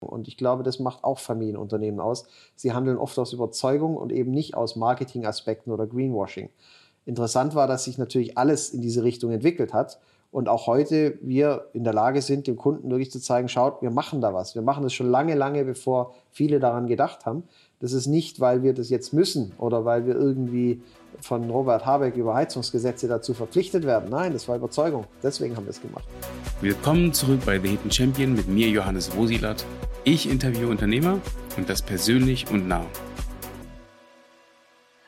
Und ich glaube, das macht auch Familienunternehmen aus. Sie handeln oft aus Überzeugung und eben nicht aus Marketingaspekten oder Greenwashing. Interessant war, dass sich natürlich alles in diese Richtung entwickelt hat und auch heute wir in der Lage sind, dem Kunden wirklich zu zeigen, schaut, wir machen da was. Wir machen das schon lange, lange, bevor viele daran gedacht haben. Das ist nicht, weil wir das jetzt müssen oder weil wir irgendwie von Robert Habeck über Heizungsgesetze dazu verpflichtet werden. Nein, das war Überzeugung. Deswegen haben wir es gemacht. Willkommen zurück bei The Hidden Champion mit mir, Johannes Wosilat. Ich interviewe Unternehmer und das persönlich und nah.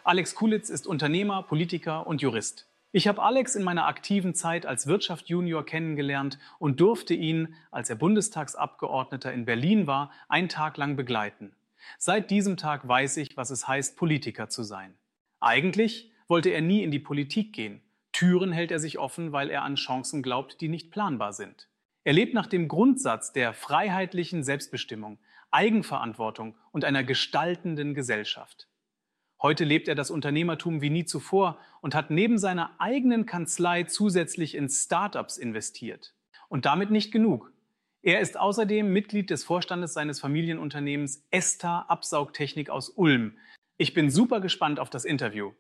Alex Kulitz ist Unternehmer, Politiker und Jurist. Ich habe Alex in meiner aktiven Zeit als Wirtschaft Junior kennengelernt und durfte ihn, als er Bundestagsabgeordneter in Berlin war, einen Tag lang begleiten. Seit diesem Tag weiß ich, was es heißt, Politiker zu sein. Eigentlich wollte er nie in die Politik gehen. Türen hält er sich offen, weil er an Chancen glaubt, die nicht planbar sind. Er lebt nach dem Grundsatz der freiheitlichen Selbstbestimmung, Eigenverantwortung und einer gestaltenden Gesellschaft. Heute lebt er das Unternehmertum wie nie zuvor und hat neben seiner eigenen Kanzlei zusätzlich in Startups investiert. Und damit nicht genug. Er ist außerdem Mitglied des Vorstandes seines Familienunternehmens Esta Absaugtechnik aus Ulm. Ich bin super gespannt auf das Interview.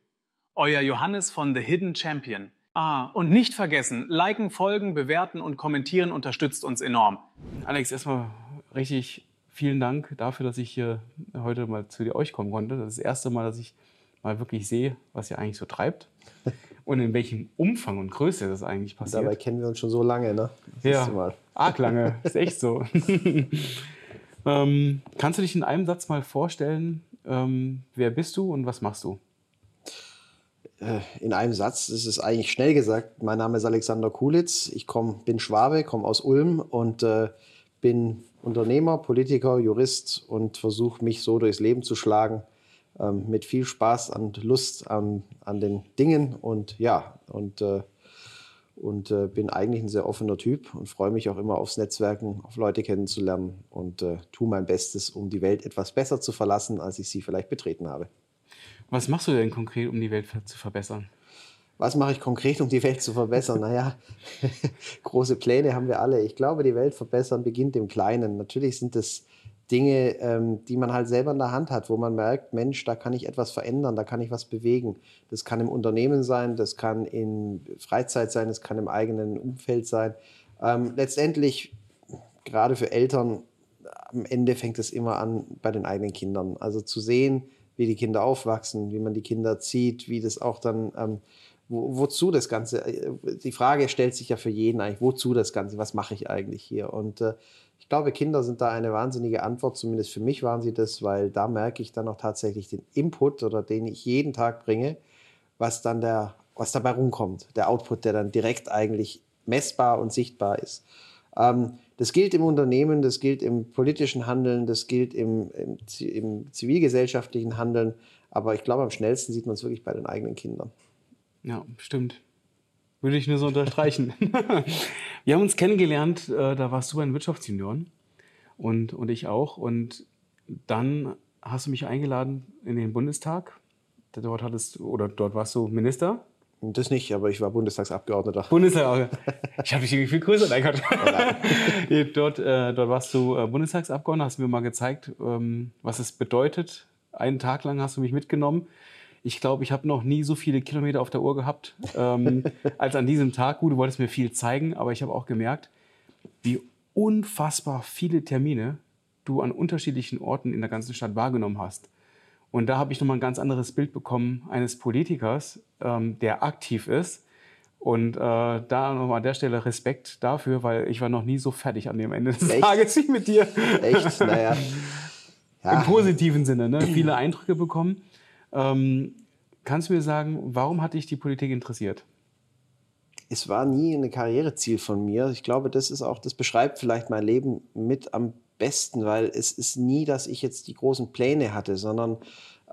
Euer Johannes von The Hidden Champion. Ah, und nicht vergessen, liken, folgen, bewerten und kommentieren unterstützt uns enorm. Alex, erstmal richtig vielen Dank dafür, dass ich hier heute mal zu euch kommen konnte. Das ist das erste Mal, dass ich mal wirklich sehe, was ihr eigentlich so treibt und in welchem Umfang und Größe das eigentlich passiert. Dabei kennen wir uns schon so lange, ne? ja, mal. Arg lange, ist echt so. ähm, kannst du dich in einem Satz mal vorstellen, ähm, wer bist du und was machst du? Äh, in einem Satz das ist eigentlich schnell gesagt. Mein Name ist Alexander Kulitz. Ich komm, bin Schwabe, komme aus Ulm und äh, bin Unternehmer, Politiker, Jurist und versuche mich so durchs Leben zu schlagen. Ähm, mit viel Spaß und Lust an, an den Dingen und ja, und, äh, und äh, bin eigentlich ein sehr offener Typ und freue mich auch immer aufs Netzwerken, auf Leute kennenzulernen und äh, tue mein Bestes, um die Welt etwas besser zu verlassen, als ich sie vielleicht betreten habe. Was machst du denn konkret, um die Welt zu verbessern? Was mache ich konkret, um die Welt zu verbessern? naja, große Pläne haben wir alle. Ich glaube, die Welt verbessern beginnt im Kleinen. Natürlich sind es Dinge, ähm, die man halt selber in der Hand hat, wo man merkt, Mensch, da kann ich etwas verändern, da kann ich was bewegen. Das kann im Unternehmen sein, das kann in Freizeit sein, das kann im eigenen Umfeld sein. Ähm, letztendlich, gerade für Eltern, am Ende fängt es immer an bei den eigenen Kindern. Also zu sehen, wie die Kinder aufwachsen, wie man die Kinder zieht, wie das auch dann ähm, wo, wozu das Ganze? Äh, die Frage stellt sich ja für jeden eigentlich, wozu das Ganze? Was mache ich eigentlich hier? Und äh, ich glaube, Kinder sind da eine wahnsinnige Antwort, zumindest für mich waren sie das, weil da merke ich dann auch tatsächlich den Input oder den ich jeden Tag bringe, was dann der, was dabei rumkommt, der Output, der dann direkt eigentlich messbar und sichtbar ist. Ähm, das gilt im Unternehmen, das gilt im politischen Handeln, das gilt im, im, im zivilgesellschaftlichen Handeln, aber ich glaube, am schnellsten sieht man es wirklich bei den eigenen Kindern. Ja, stimmt. Würde ich nur so unterstreichen. wir haben uns kennengelernt, äh, da warst du bei den Wirtschaftsjunioren und, und ich auch. Und dann hast du mich eingeladen in den Bundestag. Dort hattest oder dort warst du Minister. Das nicht, aber ich war Bundestagsabgeordneter. Bundestag. Ich habe dich irgendwie viel größer. Nein, Gott. Oh dort, äh, dort warst du äh, Bundestagsabgeordneter, hast mir mal gezeigt, ähm, was es bedeutet. Einen Tag lang hast du mich mitgenommen ich glaube, ich habe noch nie so viele Kilometer auf der Uhr gehabt ähm, als an diesem Tag. Gut, du wolltest mir viel zeigen, aber ich habe auch gemerkt, wie unfassbar viele Termine du an unterschiedlichen Orten in der ganzen Stadt wahrgenommen hast. Und da habe ich nochmal ein ganz anderes Bild bekommen eines Politikers, ähm, der aktiv ist. Und äh, da nochmal an der Stelle Respekt dafür, weil ich war noch nie so fertig an dem Ende des Echt? Tages wie mit dir. Echt? Naja. Ja. Im positiven Sinne, ne? viele Eindrücke bekommen. Ähm, kannst du mir sagen, warum hat dich die Politik interessiert? Es war nie ein Karriereziel von mir. Ich glaube, das ist auch, das beschreibt vielleicht mein Leben mit am besten, weil es ist nie, dass ich jetzt die großen Pläne hatte, sondern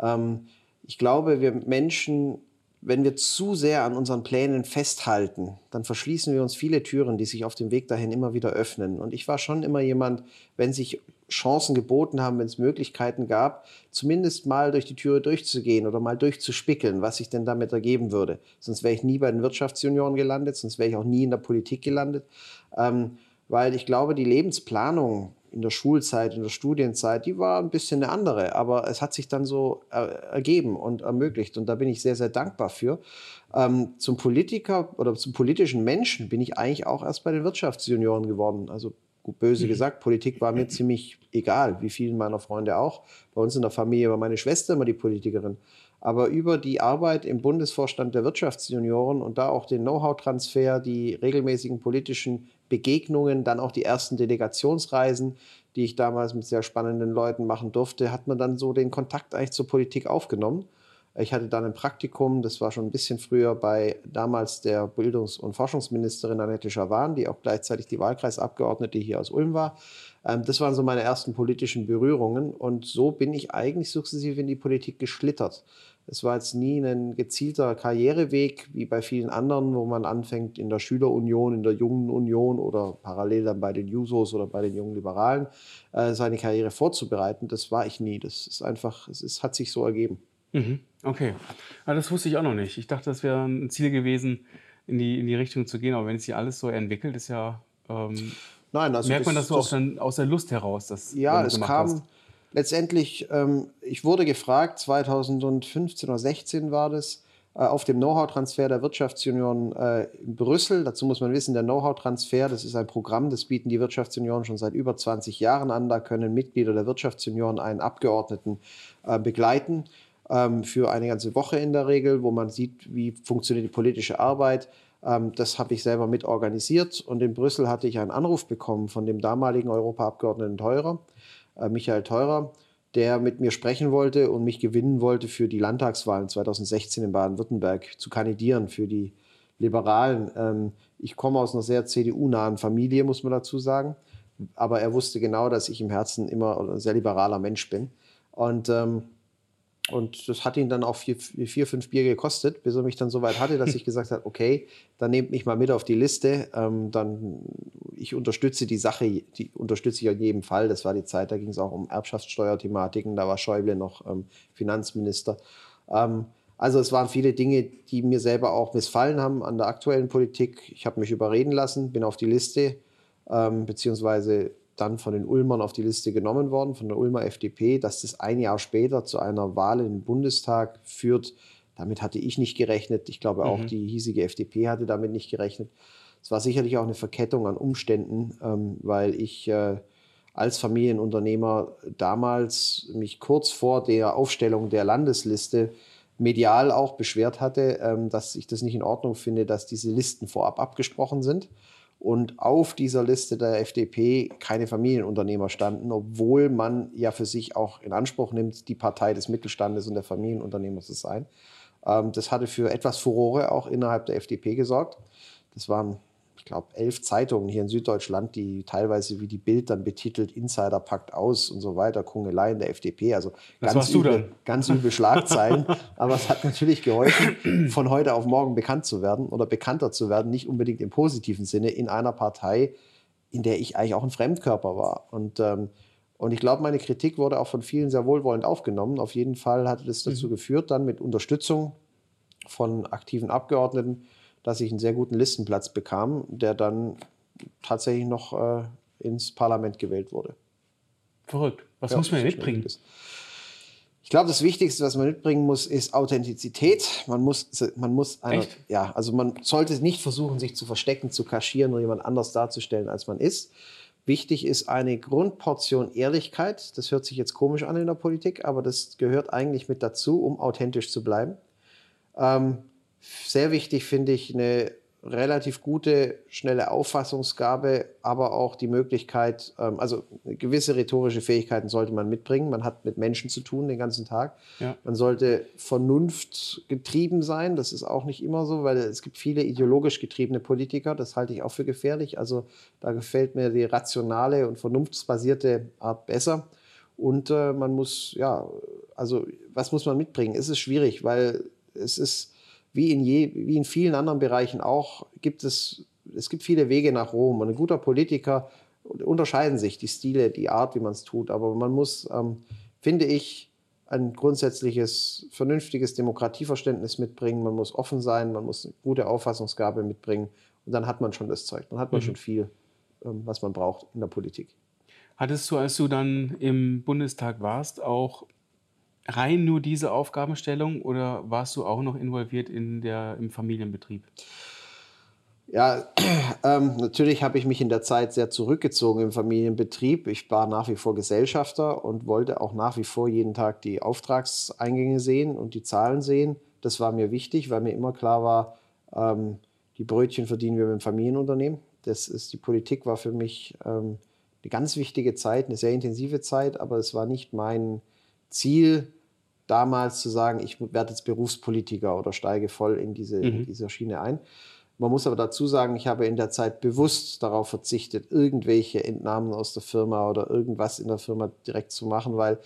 ähm, ich glaube, wir Menschen, wenn wir zu sehr an unseren Plänen festhalten, dann verschließen wir uns viele Türen, die sich auf dem Weg dahin immer wieder öffnen. Und ich war schon immer jemand, wenn sich Chancen geboten haben, wenn es Möglichkeiten gab, zumindest mal durch die Türe durchzugehen oder mal durchzuspickeln, was sich denn damit ergeben würde. Sonst wäre ich nie bei den Wirtschaftsjunioren gelandet, sonst wäre ich auch nie in der Politik gelandet. Ähm, weil ich glaube, die Lebensplanung in der Schulzeit, in der Studienzeit, die war ein bisschen eine andere, aber es hat sich dann so äh, ergeben und ermöglicht und da bin ich sehr, sehr dankbar für. Ähm, zum Politiker oder zum politischen Menschen bin ich eigentlich auch erst bei den Wirtschaftsjunioren geworden. Also gut böse mhm. gesagt, Politik war mir ziemlich egal, wie vielen meiner Freunde auch. Bei uns in der Familie war meine Schwester immer die Politikerin. Aber über die Arbeit im Bundesvorstand der Wirtschaftsjunioren und da auch den Know-how-Transfer, die regelmäßigen politischen Begegnungen, dann auch die ersten Delegationsreisen, die ich damals mit sehr spannenden Leuten machen durfte, hat man dann so den Kontakt eigentlich zur Politik aufgenommen. Ich hatte dann ein Praktikum, das war schon ein bisschen früher, bei damals der Bildungs- und Forschungsministerin Annette Schawan, die auch gleichzeitig die Wahlkreisabgeordnete hier aus Ulm war. Ähm, das waren so meine ersten politischen Berührungen und so bin ich eigentlich sukzessive in die Politik geschlittert. Es war jetzt nie ein gezielter Karriereweg wie bei vielen anderen, wo man anfängt in der Schülerunion, in der Jungen Union oder parallel dann bei den Jusos oder bei den Jungen Liberalen äh, seine Karriere vorzubereiten. Das war ich nie. Das ist einfach, es ist, hat sich so ergeben. Mhm. Okay. Aber ah, das wusste ich auch noch nicht. Ich dachte, das wäre ein Ziel gewesen, in die, in die Richtung zu gehen. Aber wenn es sich alles so entwickelt, ist ja. Ähm, Nein, also merkt man das, das so auch dann aus der Lust heraus? Dass, ja, es kam. Hast letztendlich, ähm, ich wurde gefragt, 2015 oder 2016 war das, äh, auf dem Know-how-Transfer der Wirtschaftsunion äh, in Brüssel. Dazu muss man wissen, der Know-how-Transfer, das ist ein Programm, das bieten die Wirtschaftsunion schon seit über 20 Jahren an. Da können Mitglieder der Wirtschaftsunion einen Abgeordneten äh, begleiten für eine ganze Woche in der Regel, wo man sieht, wie funktioniert die politische Arbeit. Ähm, das habe ich selber mit organisiert und in Brüssel hatte ich einen Anruf bekommen von dem damaligen Europaabgeordneten Teurer äh, Michael Theurer, der mit mir sprechen wollte und mich gewinnen wollte für die Landtagswahlen 2016 in Baden-Württemberg zu kandidieren für die Liberalen. Ähm, ich komme aus einer sehr CDU-nahen Familie, muss man dazu sagen. Aber er wusste genau, dass ich im Herzen immer ein sehr liberaler Mensch bin. Und ähm, und das hat ihn dann auch vier, vier, fünf Bier gekostet, bis er mich dann so weit hatte, dass ich gesagt habe, okay, dann nehmt mich mal mit auf die Liste. Ähm, dann ich unterstütze die Sache, die unterstütze ich in jedem Fall. Das war die Zeit, da ging es auch um Erbschaftssteuerthematiken, da war Schäuble noch ähm, Finanzminister. Ähm, also es waren viele Dinge, die mir selber auch missfallen haben an der aktuellen Politik. Ich habe mich überreden lassen, bin auf die Liste, ähm, beziehungsweise dann von den Ulmern auf die Liste genommen worden, von der Ulmer FDP, dass das ein Jahr später zu einer Wahl in den Bundestag führt. Damit hatte ich nicht gerechnet. Ich glaube, auch mhm. die hiesige FDP hatte damit nicht gerechnet. Es war sicherlich auch eine Verkettung an Umständen, ähm, weil ich äh, als Familienunternehmer damals mich kurz vor der Aufstellung der Landesliste medial auch beschwert hatte, ähm, dass ich das nicht in Ordnung finde, dass diese Listen vorab abgesprochen sind und auf dieser Liste der FDP keine Familienunternehmer standen, obwohl man ja für sich auch in Anspruch nimmt, die Partei des Mittelstandes und der Familienunternehmer zu sein. Ähm, das hatte für etwas Furore auch innerhalb der FDP gesorgt. Das waren ich glaube, elf Zeitungen hier in Süddeutschland, die teilweise wie die Bild dann betitelt, Insider packt aus und so weiter, Kungeleien der FDP. Also ganz, üble, ganz üble Schlagzeilen. Aber es hat natürlich geholfen, von heute auf morgen bekannt zu werden oder bekannter zu werden, nicht unbedingt im positiven Sinne, in einer Partei, in der ich eigentlich auch ein Fremdkörper war. Und, ähm, und ich glaube, meine Kritik wurde auch von vielen sehr wohlwollend aufgenommen. Auf jeden Fall hatte das dazu mhm. geführt, dann mit Unterstützung von aktiven Abgeordneten, dass ich einen sehr guten Listenplatz bekam, der dann tatsächlich noch äh, ins Parlament gewählt wurde. Verrückt. Was ja, muss man mitbringen? Ich glaube, das Wichtigste, was man mitbringen muss, ist Authentizität. Man muss, man muss eine, Echt? ja, also man sollte nicht versuchen, sich zu verstecken, zu kaschieren oder jemand anders darzustellen, als man ist. Wichtig ist eine Grundportion Ehrlichkeit. Das hört sich jetzt komisch an in der Politik, aber das gehört eigentlich mit dazu, um authentisch zu bleiben. Ähm, sehr wichtig finde ich eine relativ gute, schnelle Auffassungsgabe, aber auch die Möglichkeit, ähm, also gewisse rhetorische Fähigkeiten sollte man mitbringen. Man hat mit Menschen zu tun den ganzen Tag. Ja. Man sollte vernunftgetrieben sein. Das ist auch nicht immer so, weil es gibt viele ideologisch getriebene Politiker. Das halte ich auch für gefährlich. Also da gefällt mir die rationale und vernunftsbasierte Art besser. Und äh, man muss, ja, also was muss man mitbringen? Es ist schwierig, weil es ist wie in, je, wie in vielen anderen Bereichen auch, gibt es, es gibt viele Wege nach Rom. Und ein guter Politiker unterscheiden sich die Stile, die Art, wie man es tut. Aber man muss, ähm, finde ich, ein grundsätzliches, vernünftiges Demokratieverständnis mitbringen. Man muss offen sein, man muss eine gute Auffassungsgabe mitbringen. Und dann hat man schon das Zeug, dann hat man mhm. schon viel ähm, was man braucht in der Politik. Hattest du, als du dann im Bundestag warst, auch rein nur diese Aufgabenstellung oder warst du auch noch involviert in der, im Familienbetrieb? Ja, ähm, natürlich habe ich mich in der Zeit sehr zurückgezogen im Familienbetrieb. Ich war nach wie vor Gesellschafter und wollte auch nach wie vor jeden Tag die Auftragseingänge sehen und die Zahlen sehen. Das war mir wichtig, weil mir immer klar war, ähm, die Brötchen verdienen wir mit dem Familienunternehmen. Das ist, die Politik war für mich ähm, eine ganz wichtige Zeit, eine sehr intensive Zeit, aber es war nicht mein Ziel, damals zu sagen, ich werde jetzt Berufspolitiker oder steige voll in diese, mhm. in diese Schiene ein. Man muss aber dazu sagen, ich habe in der Zeit bewusst darauf verzichtet, irgendwelche Entnahmen aus der Firma oder irgendwas in der Firma direkt zu machen, weil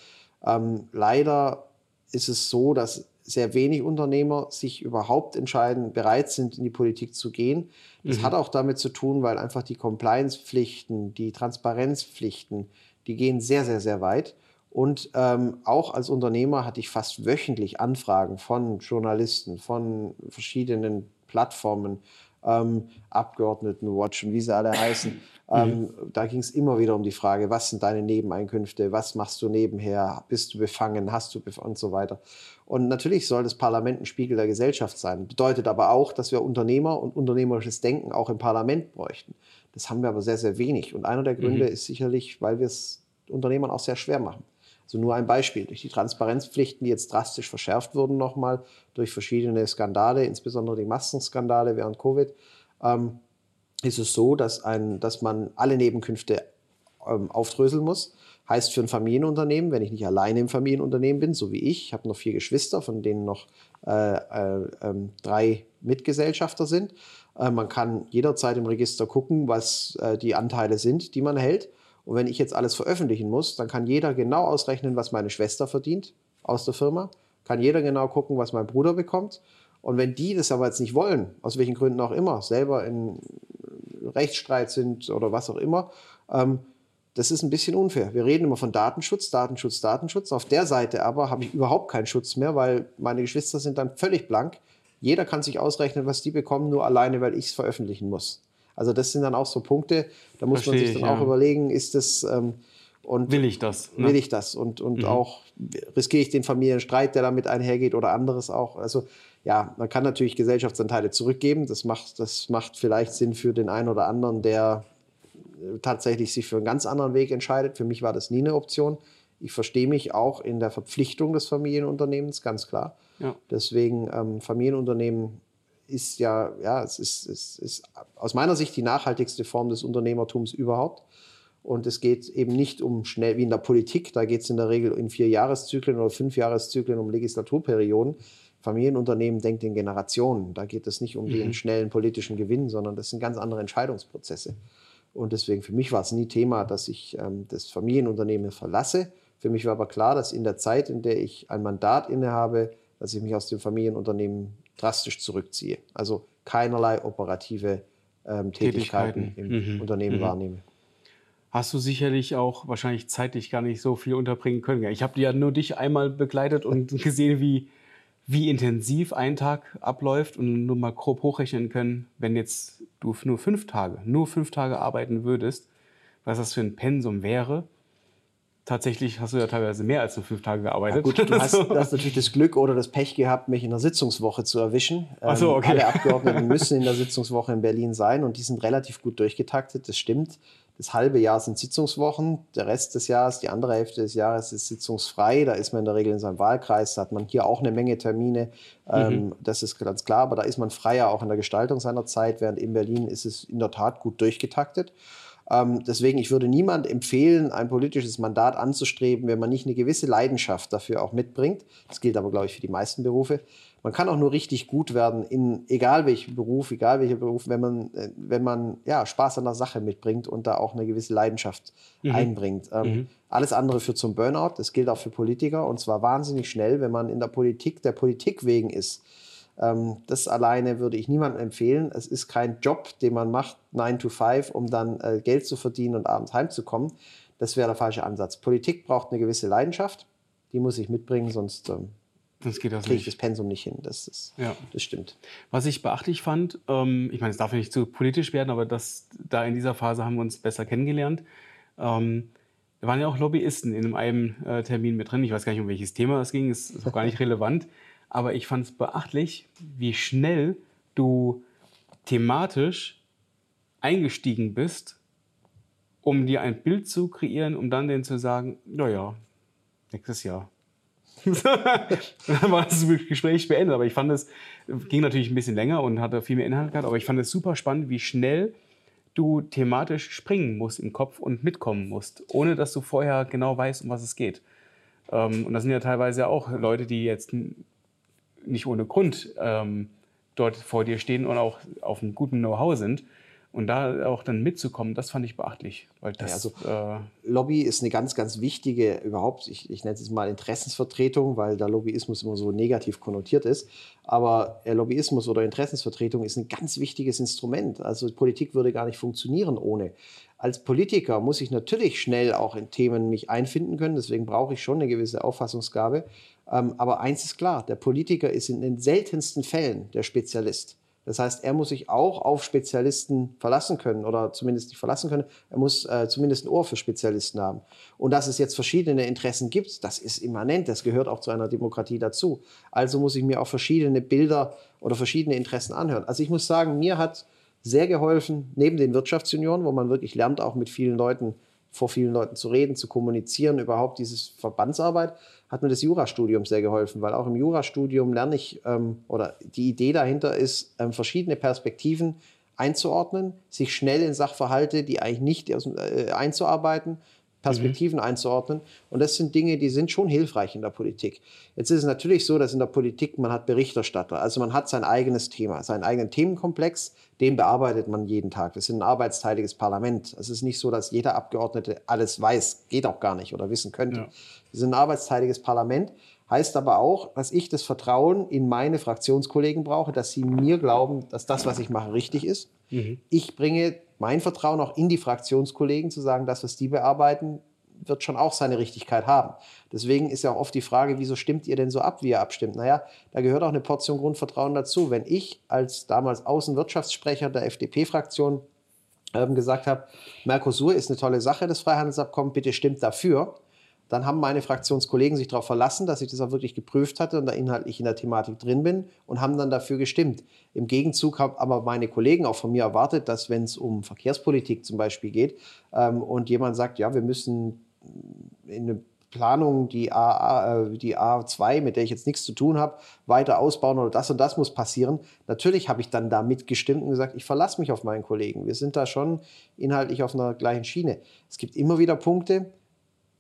ähm, leider ist es so, dass sehr wenig Unternehmer sich überhaupt entscheiden, bereit sind, in die Politik zu gehen. Das mhm. hat auch damit zu tun, weil einfach die Compliance-Pflichten, die Transparenzpflichten, die gehen sehr, sehr, sehr weit. Und ähm, auch als Unternehmer hatte ich fast wöchentlich Anfragen von Journalisten, von verschiedenen Plattformen, ähm, Abgeordnetenwatch und wie sie alle heißen. Mhm. Ähm, da ging es immer wieder um die Frage, was sind deine Nebeneinkünfte, was machst du nebenher, bist du befangen, hast du befangen und so weiter. Und natürlich soll das Parlament ein Spiegel der Gesellschaft sein. Bedeutet aber auch, dass wir Unternehmer und unternehmerisches Denken auch im Parlament bräuchten. Das haben wir aber sehr, sehr wenig. Und einer der Gründe mhm. ist sicherlich, weil wir es Unternehmern auch sehr schwer machen. Also nur ein Beispiel. Durch die Transparenzpflichten, die jetzt drastisch verschärft wurden nochmal, durch verschiedene Skandale, insbesondere die Massenskandale während Covid, ähm, ist es so, dass, ein, dass man alle Nebenkünfte ähm, aufdröseln muss. Heißt für ein Familienunternehmen, wenn ich nicht alleine im Familienunternehmen bin, so wie ich, ich habe noch vier Geschwister, von denen noch äh, äh, äh, drei Mitgesellschafter sind. Äh, man kann jederzeit im Register gucken, was äh, die Anteile sind, die man hält. Und wenn ich jetzt alles veröffentlichen muss, dann kann jeder genau ausrechnen, was meine Schwester verdient aus der Firma, kann jeder genau gucken, was mein Bruder bekommt. Und wenn die das aber jetzt nicht wollen, aus welchen Gründen auch immer, selber in Rechtsstreit sind oder was auch immer, ähm, das ist ein bisschen unfair. Wir reden immer von Datenschutz, Datenschutz, Datenschutz. Auf der Seite aber habe ich überhaupt keinen Schutz mehr, weil meine Geschwister sind dann völlig blank. Jeder kann sich ausrechnen, was die bekommen, nur alleine, weil ich es veröffentlichen muss. Also das sind dann auch so Punkte, da muss Versteh man sich dann ich, auch ja. überlegen, ist das... Ähm, und will ich das? Ne? Will ich das? Und, und mhm. auch riskiere ich den Familienstreit, der damit einhergeht oder anderes auch. Also ja, man kann natürlich Gesellschaftsanteile zurückgeben. Das macht, das macht vielleicht Sinn für den einen oder anderen, der äh, tatsächlich sich für einen ganz anderen Weg entscheidet. Für mich war das nie eine Option. Ich verstehe mich auch in der Verpflichtung des Familienunternehmens, ganz klar. Ja. Deswegen ähm, Familienunternehmen ist ja, ja, es ist, es ist aus meiner Sicht die nachhaltigste Form des Unternehmertums überhaupt. Und es geht eben nicht um schnell wie in der Politik, da geht es in der Regel in vier Jahreszyklen oder fünf Jahreszyklen um Legislaturperioden. Familienunternehmen denkt in Generationen. Da geht es nicht um mhm. den schnellen politischen Gewinn, sondern das sind ganz andere Entscheidungsprozesse. Und deswegen für mich war es nie Thema, dass ich ähm, das Familienunternehmen verlasse. Für mich war aber klar, dass in der Zeit, in der ich ein Mandat innehabe, dass ich mich aus dem Familienunternehmen drastisch zurückziehe. Also keinerlei operative ähm, Tätigkeiten, Tätigkeiten, im mhm. Unternehmen mhm. wahrnehme. Hast du sicherlich auch wahrscheinlich zeitlich gar nicht so viel unterbringen können. Ich habe ja nur dich einmal begleitet und gesehen, wie, wie intensiv ein Tag abläuft und nur mal grob hochrechnen können, wenn jetzt du nur fünf Tage, nur fünf Tage arbeiten würdest, was das für ein Pensum wäre tatsächlich hast du ja teilweise mehr als nur fünf Tage gearbeitet. Ja, gut, du hast, du hast, natürlich das Glück oder das Pech gehabt, mich in der Sitzungswoche zu erwischen. Ach so, okay. Alle Abgeordneten müssen in der Sitzungswoche in Berlin sein und die sind relativ gut durchgetaktet, das stimmt. Das halbe Jahr sind Sitzungswochen, der Rest des Jahres, die andere Hälfte des Jahres ist sitzungsfrei. Da ist man in der Regel in seinem Wahlkreis, da hat man hier auch eine Menge Termine. Ähm, mhm. das ist ganz klar, aber da ist man freier auch in der Gestaltung seiner Zeit, während in Berlin ist es in der Tat gut durchgetaktet. Ähm, deswegen, ich würde niemand empfehlen, ein politisches Mandat anzustreben, wenn man nicht eine gewisse Leidenschaft dafür auch mitbringt. Das gilt aber, glaube ich, für die meisten Berufe. Man kann auch nur richtig gut werden in egal welchem Beruf, egal welcher Beruf, wenn man, äh, wenn man ja, Spaß an der Sache mitbringt und da auch eine gewisse Leidenschaft mhm. einbringt. Ähm, mhm. Alles andere führt zum Burnout. Das gilt auch für Politiker und zwar wahnsinnig schnell, wenn man in der Politik der Politik wegen ist das alleine würde ich niemandem empfehlen. Es ist kein Job, den man macht, 9 to 5, um dann äh, Geld zu verdienen und abends heimzukommen. Das wäre der falsche Ansatz. Politik braucht eine gewisse Leidenschaft. Die muss ich mitbringen, sonst ähm, das geht das kriege ich das Pensum nicht hin. Das, ist, ja. das stimmt. Was ich beachtlich fand, ähm, ich meine, es darf nicht zu politisch werden, aber das, da in dieser Phase haben wir uns besser kennengelernt. Ähm, da waren ja auch Lobbyisten in einem äh, Termin mit drin. Ich weiß gar nicht, um welches Thema es ging, ist auch gar nicht relevant. Aber ich fand es beachtlich, wie schnell du thematisch eingestiegen bist, um dir ein Bild zu kreieren, um dann denen zu sagen, naja, nächstes Jahr. dann war das Gespräch beendet. Aber ich fand es, ging natürlich ein bisschen länger und hatte viel mehr Inhalt gehabt, aber ich fand es super spannend, wie schnell du thematisch springen musst im Kopf und mitkommen musst, ohne dass du vorher genau weißt, um was es geht. Ähm, und das sind ja teilweise auch Leute, die jetzt nicht ohne Grund ähm, dort vor dir stehen und auch auf einem guten Know-how sind. Und da auch dann mitzukommen, das fand ich beachtlich. Weil das, ja, also, äh, Lobby ist eine ganz, ganz wichtige, überhaupt, ich, ich nenne es mal Interessensvertretung, weil der Lobbyismus immer so negativ konnotiert ist. Aber Lobbyismus oder Interessensvertretung ist ein ganz wichtiges Instrument. Also Politik würde gar nicht funktionieren ohne. Als Politiker muss ich natürlich schnell auch in Themen mich einfinden können, deswegen brauche ich schon eine gewisse Auffassungsgabe. Ähm, aber eins ist klar, der Politiker ist in den seltensten Fällen der Spezialist. Das heißt, er muss sich auch auf Spezialisten verlassen können oder zumindest nicht verlassen können. Er muss äh, zumindest ein Ohr für Spezialisten haben. Und dass es jetzt verschiedene Interessen gibt, das ist immanent. Das gehört auch zu einer Demokratie dazu. Also muss ich mir auch verschiedene Bilder oder verschiedene Interessen anhören. Also ich muss sagen, mir hat sehr geholfen, neben den Wirtschaftsjunioren, wo man wirklich lernt, auch mit vielen Leuten, vor vielen Leuten zu reden, zu kommunizieren, überhaupt dieses Verbandsarbeit, hat mir das Jurastudium sehr geholfen, weil auch im Jurastudium lerne ich, ähm, oder die Idee dahinter ist, ähm, verschiedene Perspektiven einzuordnen, sich schnell in Sachverhalte, die eigentlich nicht äh, einzuarbeiten Perspektiven mhm. einzuordnen. Und das sind Dinge, die sind schon hilfreich in der Politik. Jetzt ist es natürlich so, dass in der Politik man hat Berichterstatter. Also man hat sein eigenes Thema, seinen eigenen Themenkomplex, den bearbeitet man jeden Tag. Wir sind ein arbeitsteiliges Parlament. Es ist nicht so, dass jeder Abgeordnete alles weiß. Geht auch gar nicht oder wissen könnte. Ja. Wir sind ein arbeitsteiliges Parlament. Heißt aber auch, dass ich das Vertrauen in meine Fraktionskollegen brauche, dass sie mir glauben, dass das, was ich mache, richtig ist. Mhm. Ich bringe mein Vertrauen auch in die Fraktionskollegen zu sagen, das, was die bearbeiten, wird schon auch seine Richtigkeit haben. Deswegen ist ja auch oft die Frage, wieso stimmt ihr denn so ab, wie ihr abstimmt? Naja, da gehört auch eine Portion Grundvertrauen dazu. Wenn ich als damals Außenwirtschaftssprecher der FDP-Fraktion ähm, gesagt habe, Mercosur ist eine tolle Sache, das Freihandelsabkommen, bitte stimmt dafür, dann haben meine Fraktionskollegen sich darauf verlassen, dass ich das auch wirklich geprüft hatte und da inhaltlich in der Thematik drin bin und haben dann dafür gestimmt. Im Gegenzug haben aber meine Kollegen auch von mir erwartet, dass wenn es um Verkehrspolitik zum Beispiel geht ähm, und jemand sagt, ja, wir müssen in eine Planung die, A, äh, die A2, mit der ich jetzt nichts zu tun habe, weiter ausbauen oder das und das muss passieren. Natürlich habe ich dann da mitgestimmt und gesagt, ich verlasse mich auf meinen Kollegen. Wir sind da schon inhaltlich auf einer gleichen Schiene. Es gibt immer wieder Punkte,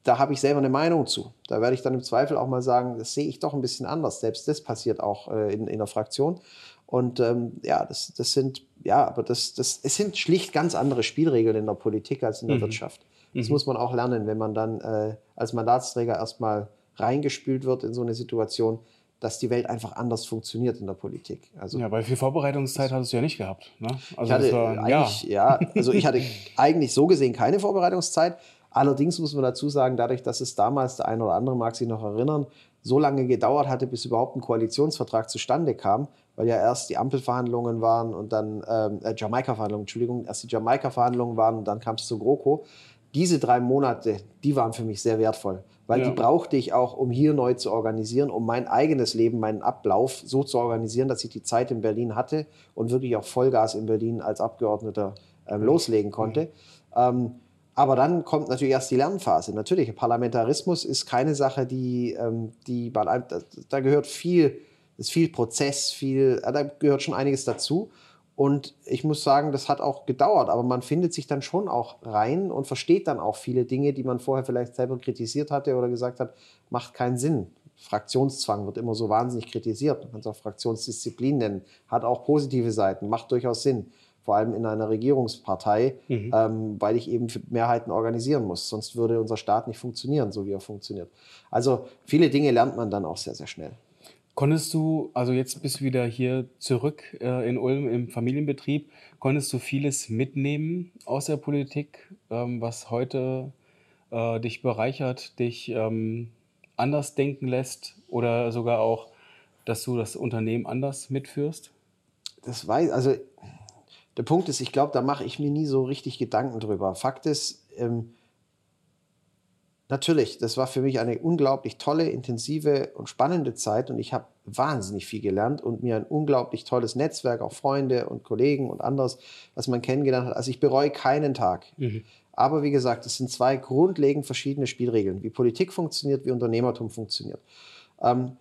da habe ich selber eine Meinung zu. Da werde ich dann im Zweifel auch mal sagen, das sehe ich doch ein bisschen anders. Selbst das passiert auch äh, in, in der Fraktion. Und ähm, ja, das, das sind, ja, aber das, das, es sind schlicht ganz andere Spielregeln in der Politik als in der mhm. Wirtschaft. Das mhm. muss man auch lernen, wenn man dann äh, als Mandatsträger erstmal reingespült wird in so eine Situation, dass die Welt einfach anders funktioniert in der Politik. Also, ja, weil viel Vorbereitungszeit hattest du ja nicht gehabt. Ne? Also ich hatte war, eigentlich, ja. ja, also ich hatte eigentlich so gesehen keine Vorbereitungszeit. Allerdings muss man dazu sagen, dadurch, dass es damals, der eine oder andere mag sich noch erinnern, so lange gedauert hatte, bis überhaupt ein Koalitionsvertrag zustande kam, weil ja erst die Ampelverhandlungen waren und dann ähm, äh, Jamaika-Verhandlungen, Entschuldigung, erst die Jamaika-Verhandlungen waren und dann kam es zu GroKo. Diese drei Monate, die waren für mich sehr wertvoll, weil ja. die brauchte ich auch, um hier neu zu organisieren, um mein eigenes Leben, meinen Ablauf so zu organisieren, dass ich die Zeit in Berlin hatte und wirklich auch Vollgas in Berlin als Abgeordneter ähm, loslegen konnte. Mhm. Ähm, aber dann kommt natürlich erst die Lernphase. Natürlich, Parlamentarismus ist keine Sache, die, ähm, die da, gehört viel, ist viel Prozess, viel, da gehört schon einiges dazu. Und ich muss sagen, das hat auch gedauert, aber man findet sich dann schon auch rein und versteht dann auch viele Dinge, die man vorher vielleicht selber kritisiert hatte oder gesagt hat, macht keinen Sinn. Fraktionszwang wird immer so wahnsinnig kritisiert. Man kann es auch Fraktionsdisziplin nennen, hat auch positive Seiten, macht durchaus Sinn vor allem in einer Regierungspartei, mhm. ähm, weil ich eben Mehrheiten organisieren muss. Sonst würde unser Staat nicht funktionieren, so wie er funktioniert. Also viele Dinge lernt man dann auch sehr, sehr schnell. Konntest du, also jetzt bist du wieder hier zurück äh, in Ulm im Familienbetrieb, konntest du vieles mitnehmen aus der Politik, ähm, was heute äh, dich bereichert, dich ähm, anders denken lässt oder sogar auch, dass du das Unternehmen anders mitführst? Das weiß, also der Punkt ist, ich glaube, da mache ich mir nie so richtig Gedanken drüber. Fakt ist, ähm, natürlich, das war für mich eine unglaublich tolle, intensive und spannende Zeit und ich habe wahnsinnig viel gelernt und mir ein unglaublich tolles Netzwerk, auch Freunde und Kollegen und anderes, was man kennengelernt hat. Also ich bereue keinen Tag. Mhm. Aber wie gesagt, es sind zwei grundlegend verschiedene Spielregeln, wie Politik funktioniert, wie Unternehmertum funktioniert. Ähm,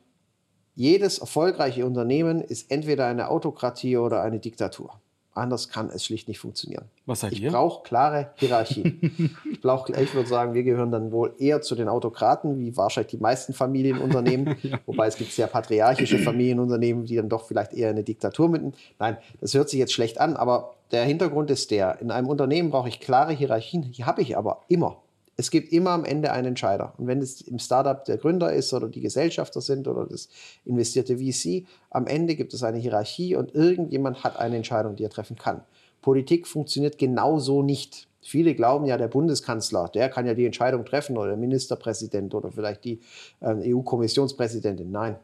jedes erfolgreiche Unternehmen ist entweder eine Autokratie oder eine Diktatur. Anders kann es schlicht nicht funktionieren. Was seid ich ihr? Ich brauche klare Hierarchien. ich, brauch, ich würde sagen, wir gehören dann wohl eher zu den Autokraten, wie wahrscheinlich die meisten Familienunternehmen. ja. Wobei es gibt sehr patriarchische Familienunternehmen, die dann doch vielleicht eher eine Diktatur mitten. Nein, das hört sich jetzt schlecht an, aber der Hintergrund ist der, in einem Unternehmen brauche ich klare Hierarchien. Die habe ich aber immer es gibt immer am Ende einen Entscheider. Und wenn es im Startup der Gründer ist oder die Gesellschafter sind oder das investierte VC, am Ende gibt es eine Hierarchie und irgendjemand hat eine Entscheidung, die er treffen kann. Politik funktioniert genauso nicht. Viele glauben ja, der Bundeskanzler, der kann ja die Entscheidung treffen oder der Ministerpräsident oder vielleicht die äh, EU-Kommissionspräsidentin. Nein.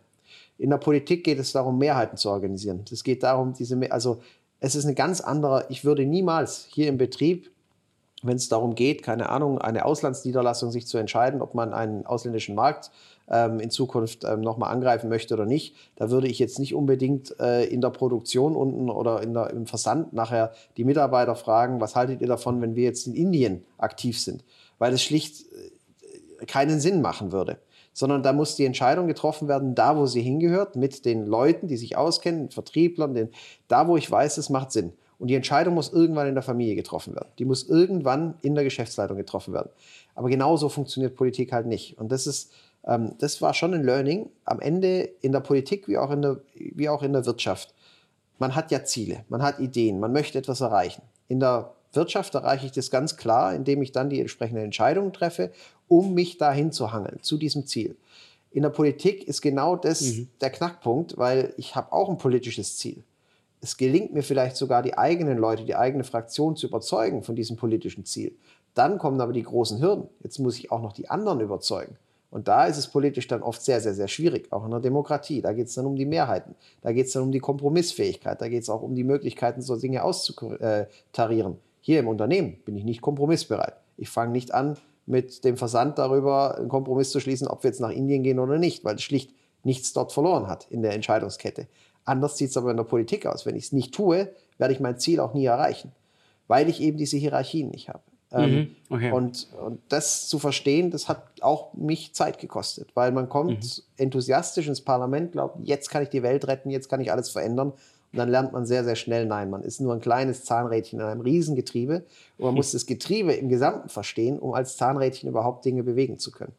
In der Politik geht es darum, Mehrheiten zu organisieren. Es geht darum, diese, also es ist eine ganz andere, ich würde niemals hier im Betrieb wenn es darum geht, keine Ahnung, eine Auslandsniederlassung sich zu entscheiden, ob man einen ausländischen Markt ähm, in Zukunft ähm, nochmal angreifen möchte oder nicht, da würde ich jetzt nicht unbedingt äh, in der Produktion unten oder in der, im Versand nachher die Mitarbeiter fragen, was haltet ihr davon, wenn wir jetzt in Indien aktiv sind? Weil es schlicht äh, keinen Sinn machen würde sondern da muss die Entscheidung getroffen werden, da wo sie hingehört, mit den Leuten, die sich auskennen, Vertrieblern, den, da wo ich weiß, es macht Sinn. Und die Entscheidung muss irgendwann in der Familie getroffen werden. Die muss irgendwann in der Geschäftsleitung getroffen werden. Aber genauso funktioniert Politik halt nicht. Und das ist, ähm, das war schon ein Learning. Am Ende in der Politik wie auch in der, wie auch in der Wirtschaft. Man hat ja Ziele, man hat Ideen, man möchte etwas erreichen. In der Wirtschaft erreiche ich das ganz klar, indem ich dann die entsprechenden Entscheidungen treffe, um mich dahin zu hangeln, zu diesem Ziel. In der Politik ist genau das mhm. der Knackpunkt, weil ich habe auch ein politisches Ziel es gelingt mir vielleicht sogar, die eigenen Leute, die eigene Fraktion zu überzeugen von diesem politischen Ziel. Dann kommen aber die großen Hürden. Jetzt muss ich auch noch die anderen überzeugen. Und da ist es politisch dann oft sehr, sehr, sehr schwierig, auch in der Demokratie. Da geht es dann um die Mehrheiten, da geht es dann um die Kompromissfähigkeit, da geht es auch um die Möglichkeiten, so Dinge auszutarieren. Hier im Unternehmen bin ich nicht kompromissbereit. Ich fange nicht an, mit dem Versand darüber einen Kompromiss zu schließen, ob wir jetzt nach Indien gehen oder nicht, weil es schlicht nichts dort verloren hat in der Entscheidungskette. Anders sieht es aber in der Politik aus. Wenn ich es nicht tue, werde ich mein Ziel auch nie erreichen, weil ich eben diese Hierarchien nicht habe. Ähm, mhm, okay. und, und das zu verstehen, das hat auch mich Zeit gekostet, weil man kommt mhm. enthusiastisch ins Parlament, glaubt, jetzt kann ich die Welt retten, jetzt kann ich alles verändern. Und dann lernt man sehr, sehr schnell, nein, man ist nur ein kleines Zahnrädchen in einem Riesengetriebe. Und man muss das Getriebe im Gesamten verstehen, um als Zahnrädchen überhaupt Dinge bewegen zu können.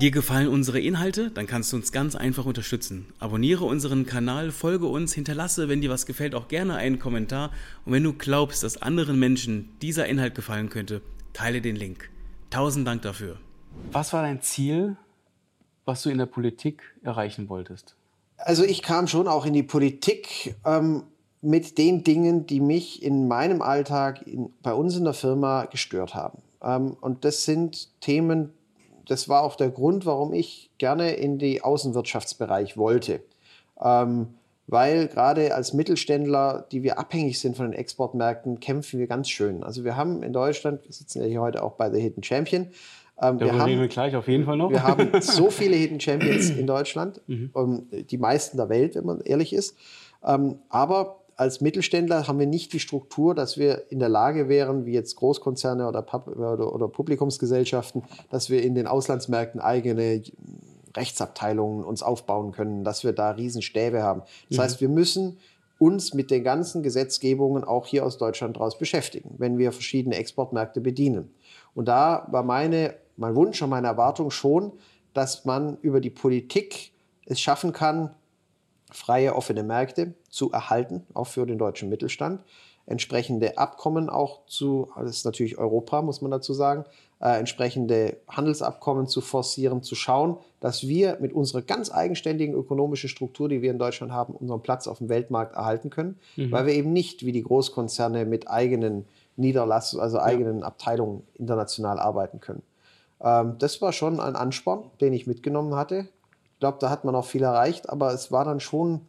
Dir gefallen unsere Inhalte? Dann kannst du uns ganz einfach unterstützen. Abonniere unseren Kanal, folge uns, hinterlasse, wenn dir was gefällt, auch gerne einen Kommentar. Und wenn du glaubst, dass anderen Menschen dieser Inhalt gefallen könnte, teile den Link. Tausend Dank dafür. Was war dein Ziel, was du in der Politik erreichen wolltest? Also ich kam schon auch in die Politik ähm, mit den Dingen, die mich in meinem Alltag in, bei uns in der Firma gestört haben. Ähm, und das sind Themen, das war auch der Grund, warum ich gerne in die Außenwirtschaftsbereich wollte. Ähm, weil gerade als Mittelständler, die wir abhängig sind von den Exportmärkten, kämpfen wir ganz schön. Also wir haben in Deutschland, wir sitzen ja hier heute auch bei The Hidden Champion, ähm, wir haben, wir gleich auf jeden Fall noch. Wir haben so viele Hidden Champions in Deutschland, mhm. um, die meisten der Welt, wenn man ehrlich ist. Ähm, aber als Mittelständler haben wir nicht die Struktur, dass wir in der Lage wären, wie jetzt Großkonzerne oder, oder, oder Publikumsgesellschaften, dass wir in den Auslandsmärkten eigene Rechtsabteilungen uns aufbauen können, dass wir da Riesenstäbe haben. Das mhm. heißt, wir müssen uns mit den ganzen Gesetzgebungen auch hier aus Deutschland raus beschäftigen, wenn wir verschiedene Exportmärkte bedienen. Und da war meine, mein Wunsch und meine Erwartung schon, dass man über die Politik es schaffen kann, freie, offene Märkte zu erhalten, auch für den deutschen Mittelstand. Entsprechende Abkommen auch zu, das ist natürlich Europa, muss man dazu sagen, äh, entsprechende Handelsabkommen zu forcieren, zu schauen, dass wir mit unserer ganz eigenständigen ökonomischen Struktur, die wir in Deutschland haben, unseren Platz auf dem Weltmarkt erhalten können, mhm. weil wir eben nicht wie die Großkonzerne mit eigenen Niederlassungen, also eigenen ja. Abteilungen international arbeiten können. Ähm, das war schon ein Ansporn, den ich mitgenommen hatte. Ich glaube, da hat man auch viel erreicht, aber es war dann schon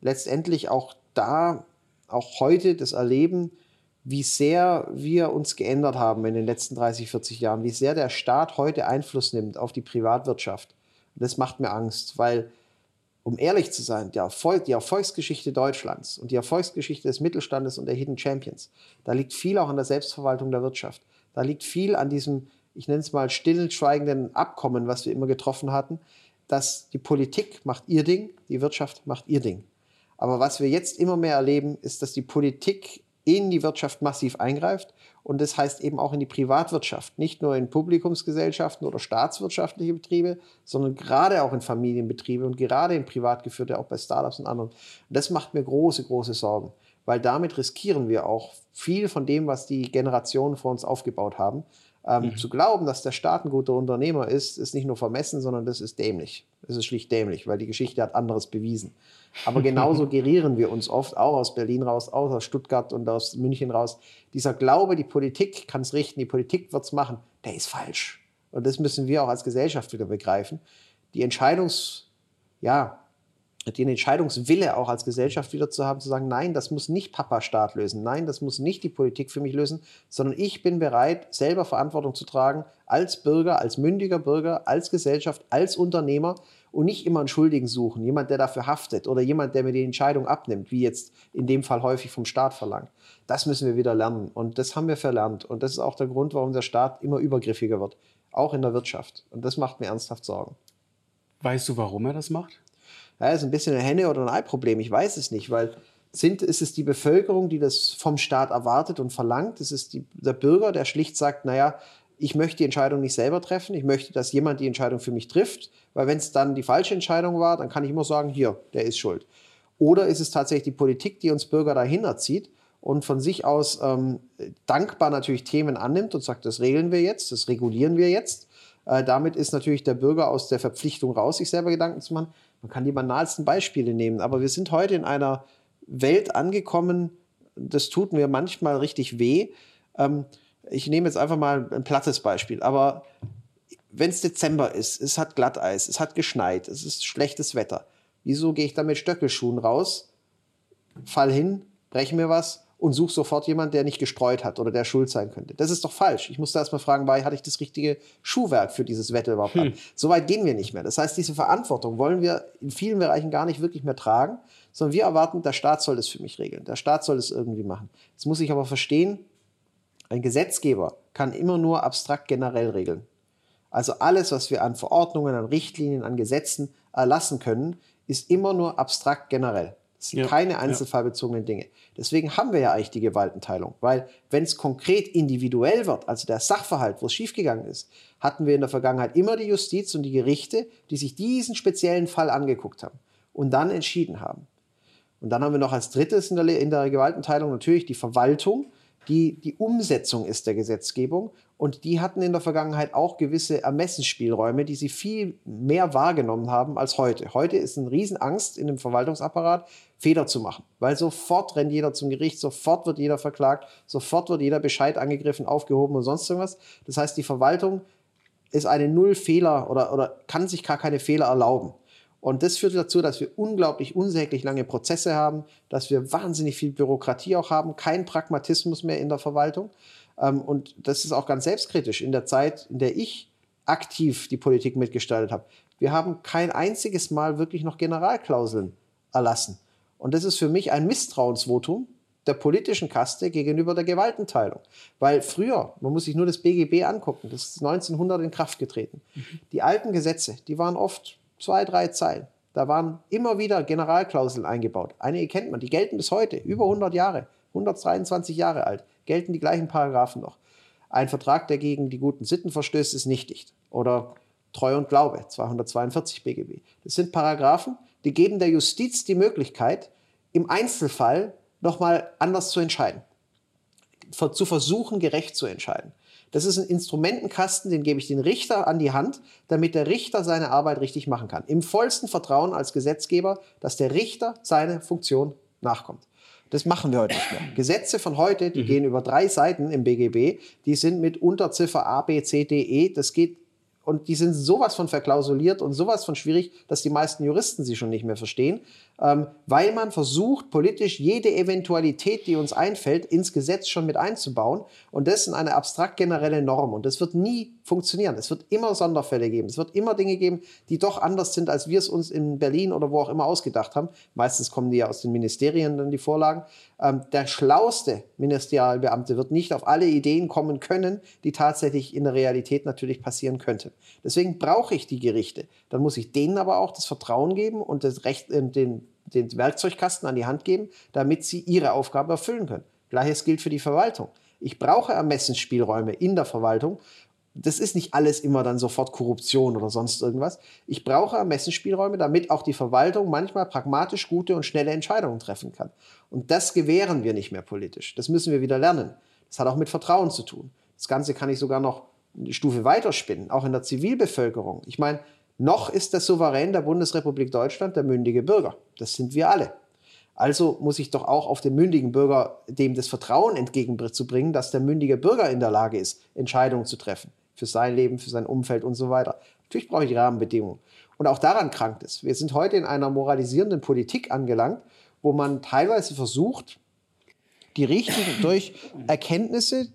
letztendlich auch da, auch heute das Erleben, wie sehr wir uns geändert haben in den letzten 30, 40 Jahren, wie sehr der Staat heute Einfluss nimmt auf die Privatwirtschaft. Und das macht mir Angst, weil, um ehrlich zu sein, der Erfolg, die Erfolgsgeschichte Deutschlands und die Erfolgsgeschichte des Mittelstandes und der Hidden Champions, da liegt viel auch an der Selbstverwaltung der Wirtschaft. Da liegt viel an diesem, ich nenne es mal, stillschweigenden Abkommen, was wir immer getroffen hatten, dass die Politik macht ihr Ding, die Wirtschaft macht ihr Ding. Aber was wir jetzt immer mehr erleben, ist, dass die Politik in die Wirtschaft massiv eingreift. Und das heißt eben auch in die Privatwirtschaft, nicht nur in Publikumsgesellschaften oder staatswirtschaftliche Betriebe, sondern gerade auch in Familienbetriebe und gerade in privat geführte, auch bei Startups und anderen. Und das macht mir große, große Sorgen, weil damit riskieren wir auch viel von dem, was die Generationen vor uns aufgebaut haben. Ähm, mhm. Zu glauben, dass der Staat ein guter Unternehmer ist, ist nicht nur vermessen, sondern das ist dämlich. Das ist schlicht dämlich, weil die Geschichte hat anderes bewiesen. Aber genauso gerieren wir uns oft, auch aus Berlin raus, auch aus Stuttgart und aus München raus. Dieser Glaube, die Politik kann es richten, die Politik wird es machen, der ist falsch. Und das müssen wir auch als Gesellschaft wieder begreifen. Die Entscheidungs, ja, den Entscheidungswille auch als Gesellschaft wieder zu haben, zu sagen, nein, das muss nicht Papa-Staat lösen, nein, das muss nicht die Politik für mich lösen, sondern ich bin bereit, selber Verantwortung zu tragen, als Bürger, als mündiger Bürger, als Gesellschaft, als Unternehmer und nicht immer einen Schuldigen suchen, jemand, der dafür haftet oder jemand, der mir die Entscheidung abnimmt, wie jetzt in dem Fall häufig vom Staat verlangt. Das müssen wir wieder lernen und das haben wir verlernt und das ist auch der Grund, warum der Staat immer übergriffiger wird, auch in der Wirtschaft und das macht mir ernsthaft Sorgen. Weißt du, warum er das macht? Ja, ist ein bisschen ein Henne- oder ein Ei-Problem. Ich weiß es nicht, weil sind, ist es die Bevölkerung, die das vom Staat erwartet und verlangt? Ist es die, der Bürger, der schlicht sagt, naja, ich möchte die Entscheidung nicht selber treffen, ich möchte, dass jemand die Entscheidung für mich trifft, weil wenn es dann die falsche Entscheidung war, dann kann ich immer sagen, hier, der ist schuld. Oder ist es tatsächlich die Politik, die uns Bürger dahin erzieht und von sich aus ähm, dankbar natürlich Themen annimmt und sagt, das regeln wir jetzt, das regulieren wir jetzt. Äh, damit ist natürlich der Bürger aus der Verpflichtung raus, sich selber Gedanken zu machen. Man kann die banalsten Beispiele nehmen, aber wir sind heute in einer Welt angekommen, das tut mir manchmal richtig weh. Ähm, ich nehme jetzt einfach mal ein plattes Beispiel, aber wenn es Dezember ist, es hat Glatteis, es hat geschneit, es ist schlechtes Wetter, wieso gehe ich da mit Stöckelschuhen raus, fall hin, breche mir was und suche sofort jemanden, der nicht gestreut hat oder der schuld sein könnte. Das ist doch falsch. Ich musste erst mal fragen, war, hatte ich das richtige Schuhwerk für dieses Wetter überhaupt hm. an? So weit gehen wir nicht mehr. Das heißt, diese Verantwortung wollen wir in vielen Bereichen gar nicht wirklich mehr tragen, sondern wir erwarten, der Staat soll das für mich regeln. Der Staat soll es irgendwie machen. Jetzt muss ich aber verstehen, ein Gesetzgeber kann immer nur abstrakt generell regeln. Also alles, was wir an Verordnungen, an Richtlinien, an Gesetzen erlassen können, ist immer nur abstrakt generell. Das sind ja, keine einzelfallbezogenen ja. Dinge. Deswegen haben wir ja eigentlich die Gewaltenteilung, weil wenn es konkret individuell wird, also der Sachverhalt, wo es schiefgegangen ist, hatten wir in der Vergangenheit immer die Justiz und die Gerichte, die sich diesen speziellen Fall angeguckt haben und dann entschieden haben. Und dann haben wir noch als drittes in der, in der Gewaltenteilung natürlich die Verwaltung, die die Umsetzung ist der Gesetzgebung. Und die hatten in der Vergangenheit auch gewisse Ermessensspielräume, die sie viel mehr wahrgenommen haben als heute. Heute ist eine Riesenangst in dem Verwaltungsapparat, Fehler zu machen, weil sofort rennt jeder zum Gericht, sofort wird jeder verklagt, sofort wird jeder Bescheid angegriffen, aufgehoben und sonst irgendwas. Das heißt, die Verwaltung ist eine Null-Fehler oder, oder kann sich gar keine Fehler erlauben. Und das führt dazu, dass wir unglaublich unsäglich lange Prozesse haben, dass wir wahnsinnig viel Bürokratie auch haben, kein Pragmatismus mehr in der Verwaltung. Ähm, und das ist auch ganz selbstkritisch in der Zeit, in der ich aktiv die Politik mitgestaltet habe. Wir haben kein einziges Mal wirklich noch Generalklauseln erlassen. Und das ist für mich ein Misstrauensvotum der politischen Kaste gegenüber der Gewaltenteilung. Weil früher, man muss sich nur das BGB angucken, das ist 1900 in Kraft getreten. Mhm. Die alten Gesetze, die waren oft zwei, drei Zeilen. Da waren immer wieder Generalklauseln eingebaut. Einige kennt man, die gelten bis heute, über 100 Jahre, 123 Jahre alt, gelten die gleichen Paragraphen noch. Ein Vertrag, der gegen die guten Sitten verstößt, ist nichtig. Oder Treu und Glaube, 242 BGB. Das sind Paragraphen, die geben der Justiz die Möglichkeit, im Einzelfall nochmal anders zu entscheiden. Zu versuchen, gerecht zu entscheiden. Das ist ein Instrumentenkasten, den gebe ich den Richter an die Hand, damit der Richter seine Arbeit richtig machen kann. Im vollsten Vertrauen als Gesetzgeber, dass der Richter seine Funktion nachkommt. Das machen wir heute nicht mehr. Gesetze von heute, die mhm. gehen über drei Seiten im BGB, die sind mit Unterziffer A, B, C, D, E. Das geht und die sind sowas von verklausuliert und sowas von schwierig, dass die meisten Juristen sie schon nicht mehr verstehen, ähm, weil man versucht, politisch jede Eventualität, die uns einfällt, ins Gesetz schon mit einzubauen und das in eine abstrakt generelle Norm. Und das wird nie funktionieren. Es wird immer Sonderfälle geben. Es wird immer Dinge geben, die doch anders sind, als wir es uns in Berlin oder wo auch immer ausgedacht haben. Meistens kommen die ja aus den Ministerien dann die Vorlagen. Ähm, der schlauste Ministerialbeamte wird nicht auf alle Ideen kommen können, die tatsächlich in der Realität natürlich passieren könnten. Deswegen brauche ich die Gerichte. Dann muss ich denen aber auch das Vertrauen geben und das Recht, äh, den, den Werkzeugkasten an die Hand geben, damit sie ihre Aufgabe erfüllen können. Gleiches gilt für die Verwaltung. Ich brauche Ermessensspielräume in der Verwaltung. Das ist nicht alles immer dann sofort Korruption oder sonst irgendwas. Ich brauche Ermessensspielräume, damit auch die Verwaltung manchmal pragmatisch gute und schnelle Entscheidungen treffen kann. Und das gewähren wir nicht mehr politisch. Das müssen wir wieder lernen. Das hat auch mit Vertrauen zu tun. Das Ganze kann ich sogar noch eine Stufe weiterspinnen, auch in der Zivilbevölkerung. Ich meine, noch ist der Souverän der Bundesrepublik Deutschland der mündige Bürger. Das sind wir alle. Also muss ich doch auch auf den mündigen Bürger dem das Vertrauen entgegenzubringen, dass der mündige Bürger in der Lage ist, Entscheidungen zu treffen für sein Leben, für sein Umfeld und so weiter. Natürlich brauche ich Rahmenbedingungen. Und auch daran krankt es. Wir sind heute in einer moralisierenden Politik angelangt, wo man teilweise versucht, die Richtigen durch Erkenntnisse,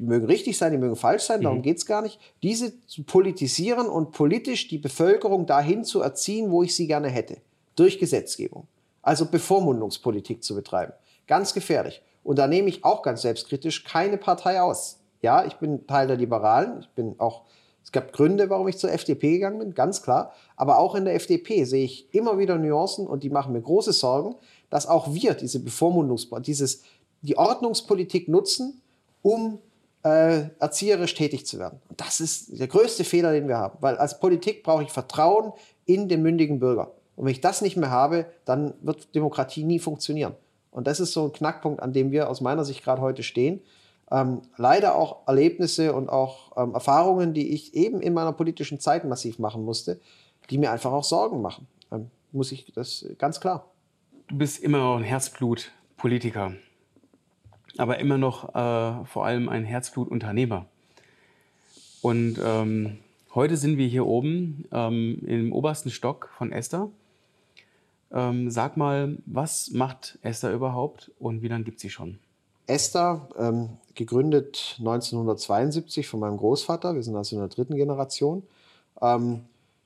die mögen richtig sein, die mögen falsch sein, darum mhm. geht es gar nicht, diese zu politisieren und politisch die Bevölkerung dahin zu erziehen, wo ich sie gerne hätte. Durch Gesetzgebung. Also Bevormundungspolitik zu betreiben. Ganz gefährlich. Und da nehme ich auch ganz selbstkritisch keine Partei aus. Ja, ich bin Teil der Liberalen. Ich bin auch, es gab Gründe, warum ich zur FDP gegangen bin, ganz klar. Aber auch in der FDP sehe ich immer wieder Nuancen und die machen mir große Sorgen, dass auch wir diese Bevormundungspolitik, dieses, die Ordnungspolitik nutzen, um äh, erzieherisch tätig zu werden. Und das ist der größte Fehler, den wir haben. Weil als Politik brauche ich Vertrauen in den mündigen Bürger. Und wenn ich das nicht mehr habe, dann wird Demokratie nie funktionieren. Und das ist so ein Knackpunkt, an dem wir aus meiner Sicht gerade heute stehen. Ähm, leider auch Erlebnisse und auch ähm, Erfahrungen, die ich eben in meiner politischen Zeit massiv machen musste, die mir einfach auch Sorgen machen. Ähm, muss ich das ganz klar. Du bist immer noch ein Herzblut-Politiker aber immer noch äh, vor allem ein Herzblutunternehmer. Und ähm, heute sind wir hier oben ähm, im obersten Stock von Esther. Ähm, sag mal, was macht Esther überhaupt und wie lange gibt sie schon? Esther, ähm, gegründet 1972 von meinem Großvater, wir sind also in der dritten Generation. Ähm,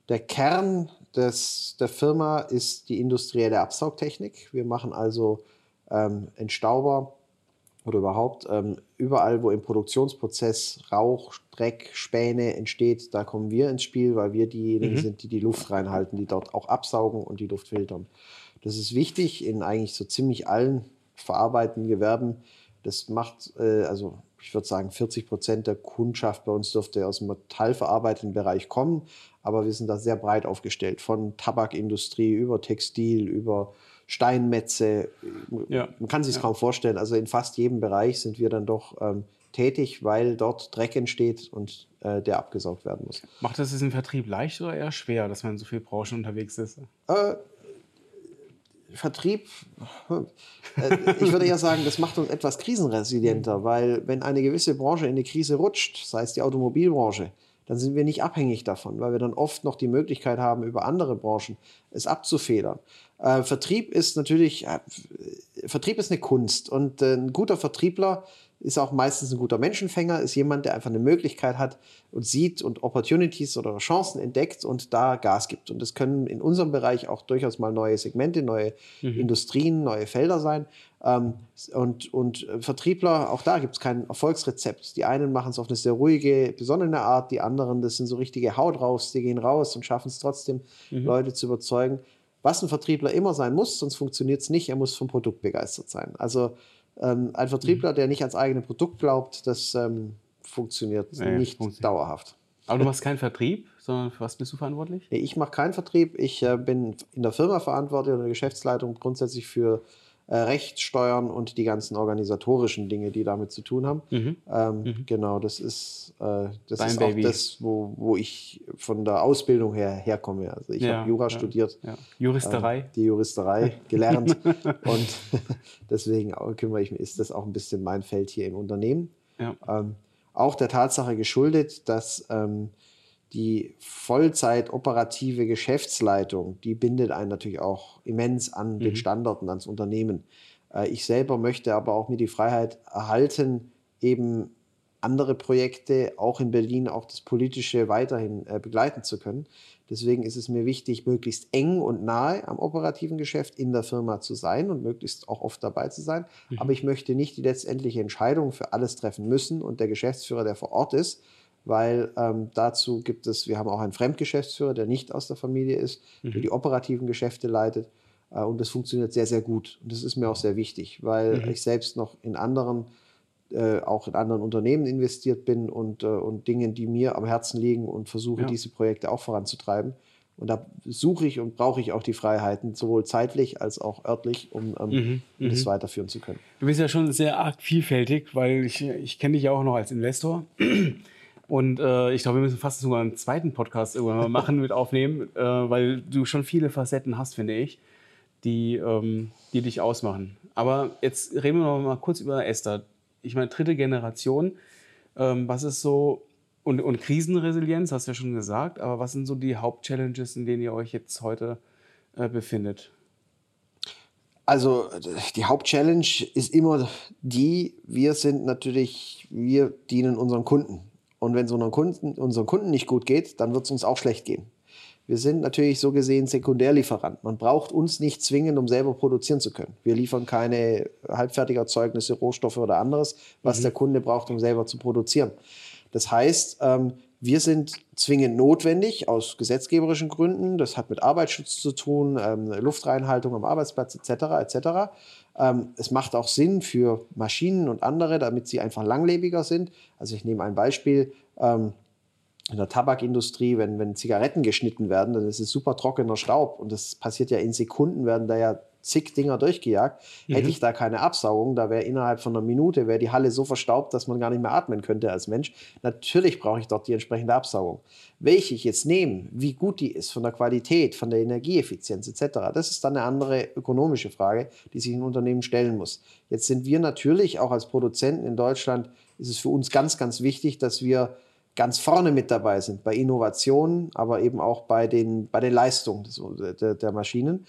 der Kern des, der Firma ist die industrielle Absaugtechnik. Wir machen also ähm, Entstauber, oder überhaupt ähm, überall, wo im Produktionsprozess Rauch, Dreck, Späne entsteht, da kommen wir ins Spiel, weil wir diejenigen mhm. sind, die die Luft reinhalten, die dort auch absaugen und die Luft filtern. Das ist wichtig in eigentlich so ziemlich allen verarbeitenden Gewerben. Das macht, äh, also ich würde sagen, 40 Prozent der Kundschaft bei uns dürfte aus dem metallverarbeitenden Bereich kommen, aber wir sind da sehr breit aufgestellt, von Tabakindustrie über Textil, über Steinmetze. Ja. Man kann sich es ja. kaum vorstellen. Also in fast jedem Bereich sind wir dann doch ähm, tätig, weil dort Dreck entsteht und äh, der abgesaugt werden muss. Macht das im Vertrieb leicht oder eher schwer, dass man in so vielen Branchen unterwegs ist? Äh, Vertrieb, äh, ich würde eher sagen, das macht uns etwas krisenresilienter, weil wenn eine gewisse Branche in eine Krise rutscht, sei es die Automobilbranche, dann sind wir nicht abhängig davon, weil wir dann oft noch die Möglichkeit haben, über andere Branchen es abzufedern. Äh, Vertrieb ist natürlich, äh, Vertrieb ist eine Kunst und äh, ein guter Vertriebler ist auch meistens ein guter Menschenfänger, ist jemand, der einfach eine Möglichkeit hat und sieht und Opportunities oder Chancen entdeckt und da Gas gibt. Und das können in unserem Bereich auch durchaus mal neue Segmente, neue mhm. Industrien, neue Felder sein. Ähm, und, und Vertriebler, auch da gibt es kein Erfolgsrezept. Die einen machen es auf eine sehr ruhige, besondere Art, die anderen, das sind so richtige Haut raus, die gehen raus und schaffen es trotzdem, mhm. Leute zu überzeugen. Was ein Vertriebler immer sein muss, sonst funktioniert es nicht, er muss vom Produkt begeistert sein. Also ähm, ein Vertriebler, mhm. der nicht ans eigene Produkt glaubt, das ähm, funktioniert nee, nicht funktioniert. dauerhaft. Aber du machst keinen Vertrieb, sondern für was bist du verantwortlich? Nee, ich mache keinen Vertrieb. Ich äh, bin in der Firma verantwortlich oder in der Geschäftsleitung grundsätzlich für äh, Recht, Steuern und die ganzen organisatorischen Dinge, die damit zu tun haben. Mhm. Ähm, mhm. Genau, das ist, äh, das ist auch das, wo, wo ich von der Ausbildung her herkomme. Also ich ja, habe Jura ja, studiert. Ja. Juristerei. Äh, die Juristerei gelernt. und deswegen kümmere ich mich, ist das auch ein bisschen mein Feld hier im Unternehmen. Ähm, auch der Tatsache geschuldet, dass ähm, die Vollzeit operative Geschäftsleitung, die bindet einen natürlich auch immens an mhm. den Standort und ans Unternehmen. Äh, ich selber möchte aber auch mir die Freiheit erhalten, eben andere Projekte auch in Berlin, auch das Politische weiterhin äh, begleiten zu können. Deswegen ist es mir wichtig, möglichst eng und nahe am operativen Geschäft in der Firma zu sein und möglichst auch oft dabei zu sein. Mhm. Aber ich möchte nicht die letztendliche Entscheidung für alles treffen müssen und der Geschäftsführer, der vor Ort ist, weil ähm, dazu gibt es, wir haben auch einen Fremdgeschäftsführer, der nicht aus der Familie ist, mhm. der die operativen Geschäfte leitet. Äh, und das funktioniert sehr, sehr gut. Und das ist mir auch sehr wichtig, weil mhm. ich selbst noch in anderen, äh, auch in anderen Unternehmen investiert bin und, äh, und Dingen, die mir am Herzen liegen und versuche, ja. diese Projekte auch voranzutreiben. Und da suche ich und brauche ich auch die Freiheiten, sowohl zeitlich als auch örtlich, um, ähm, mhm, das mhm. weiterführen zu können. Du bist ja schon sehr arg vielfältig, weil ich, ich kenne dich ja auch noch als Investor. Und äh, ich glaube, wir müssen fast sogar einen zweiten Podcast irgendwann mal machen, mit aufnehmen, äh, weil du schon viele Facetten hast, finde ich, die, ähm, die dich ausmachen. Aber jetzt reden wir noch mal kurz über Esther. Ich meine, dritte Generation. Ähm, was ist so, und, und Krisenresilienz, hast du ja schon gesagt, aber was sind so die Hauptchallenges, in denen ihr euch jetzt heute äh, befindet? Also die Hauptchallenge ist immer die, wir sind natürlich, wir dienen unseren Kunden. Und wenn es unseren Kunden, unseren Kunden nicht gut geht, dann wird es uns auch schlecht gehen. Wir sind natürlich so gesehen Sekundärlieferant. Man braucht uns nicht zwingend, um selber produzieren zu können. Wir liefern keine Halbfertigerzeugnisse, Rohstoffe oder anderes, was mhm. der Kunde braucht, um selber zu produzieren. Das heißt, ähm, wir sind zwingend notwendig aus gesetzgeberischen Gründen. Das hat mit Arbeitsschutz zu tun, ähm, Luftreinhaltung am Arbeitsplatz etc. etc. Ähm, es macht auch Sinn für Maschinen und andere, damit sie einfach langlebiger sind. Also ich nehme ein Beispiel. Ähm, in der Tabakindustrie, wenn, wenn Zigaretten geschnitten werden, dann ist es super trockener Staub und das passiert ja in Sekunden, werden da ja zig Dinger durchgejagt. Mhm. Hätte ich da keine Absaugung, da wäre innerhalb von einer Minute wäre die Halle so verstaubt, dass man gar nicht mehr atmen könnte als Mensch. Natürlich brauche ich dort die entsprechende Absaugung. Welche ich jetzt nehme, wie gut die ist von der Qualität, von der Energieeffizienz etc., das ist dann eine andere ökonomische Frage, die sich ein Unternehmen stellen muss. Jetzt sind wir natürlich auch als Produzenten in Deutschland, ist es für uns ganz, ganz wichtig, dass wir ganz vorne mit dabei sind bei Innovationen, aber eben auch bei den, bei den Leistungen der, der Maschinen.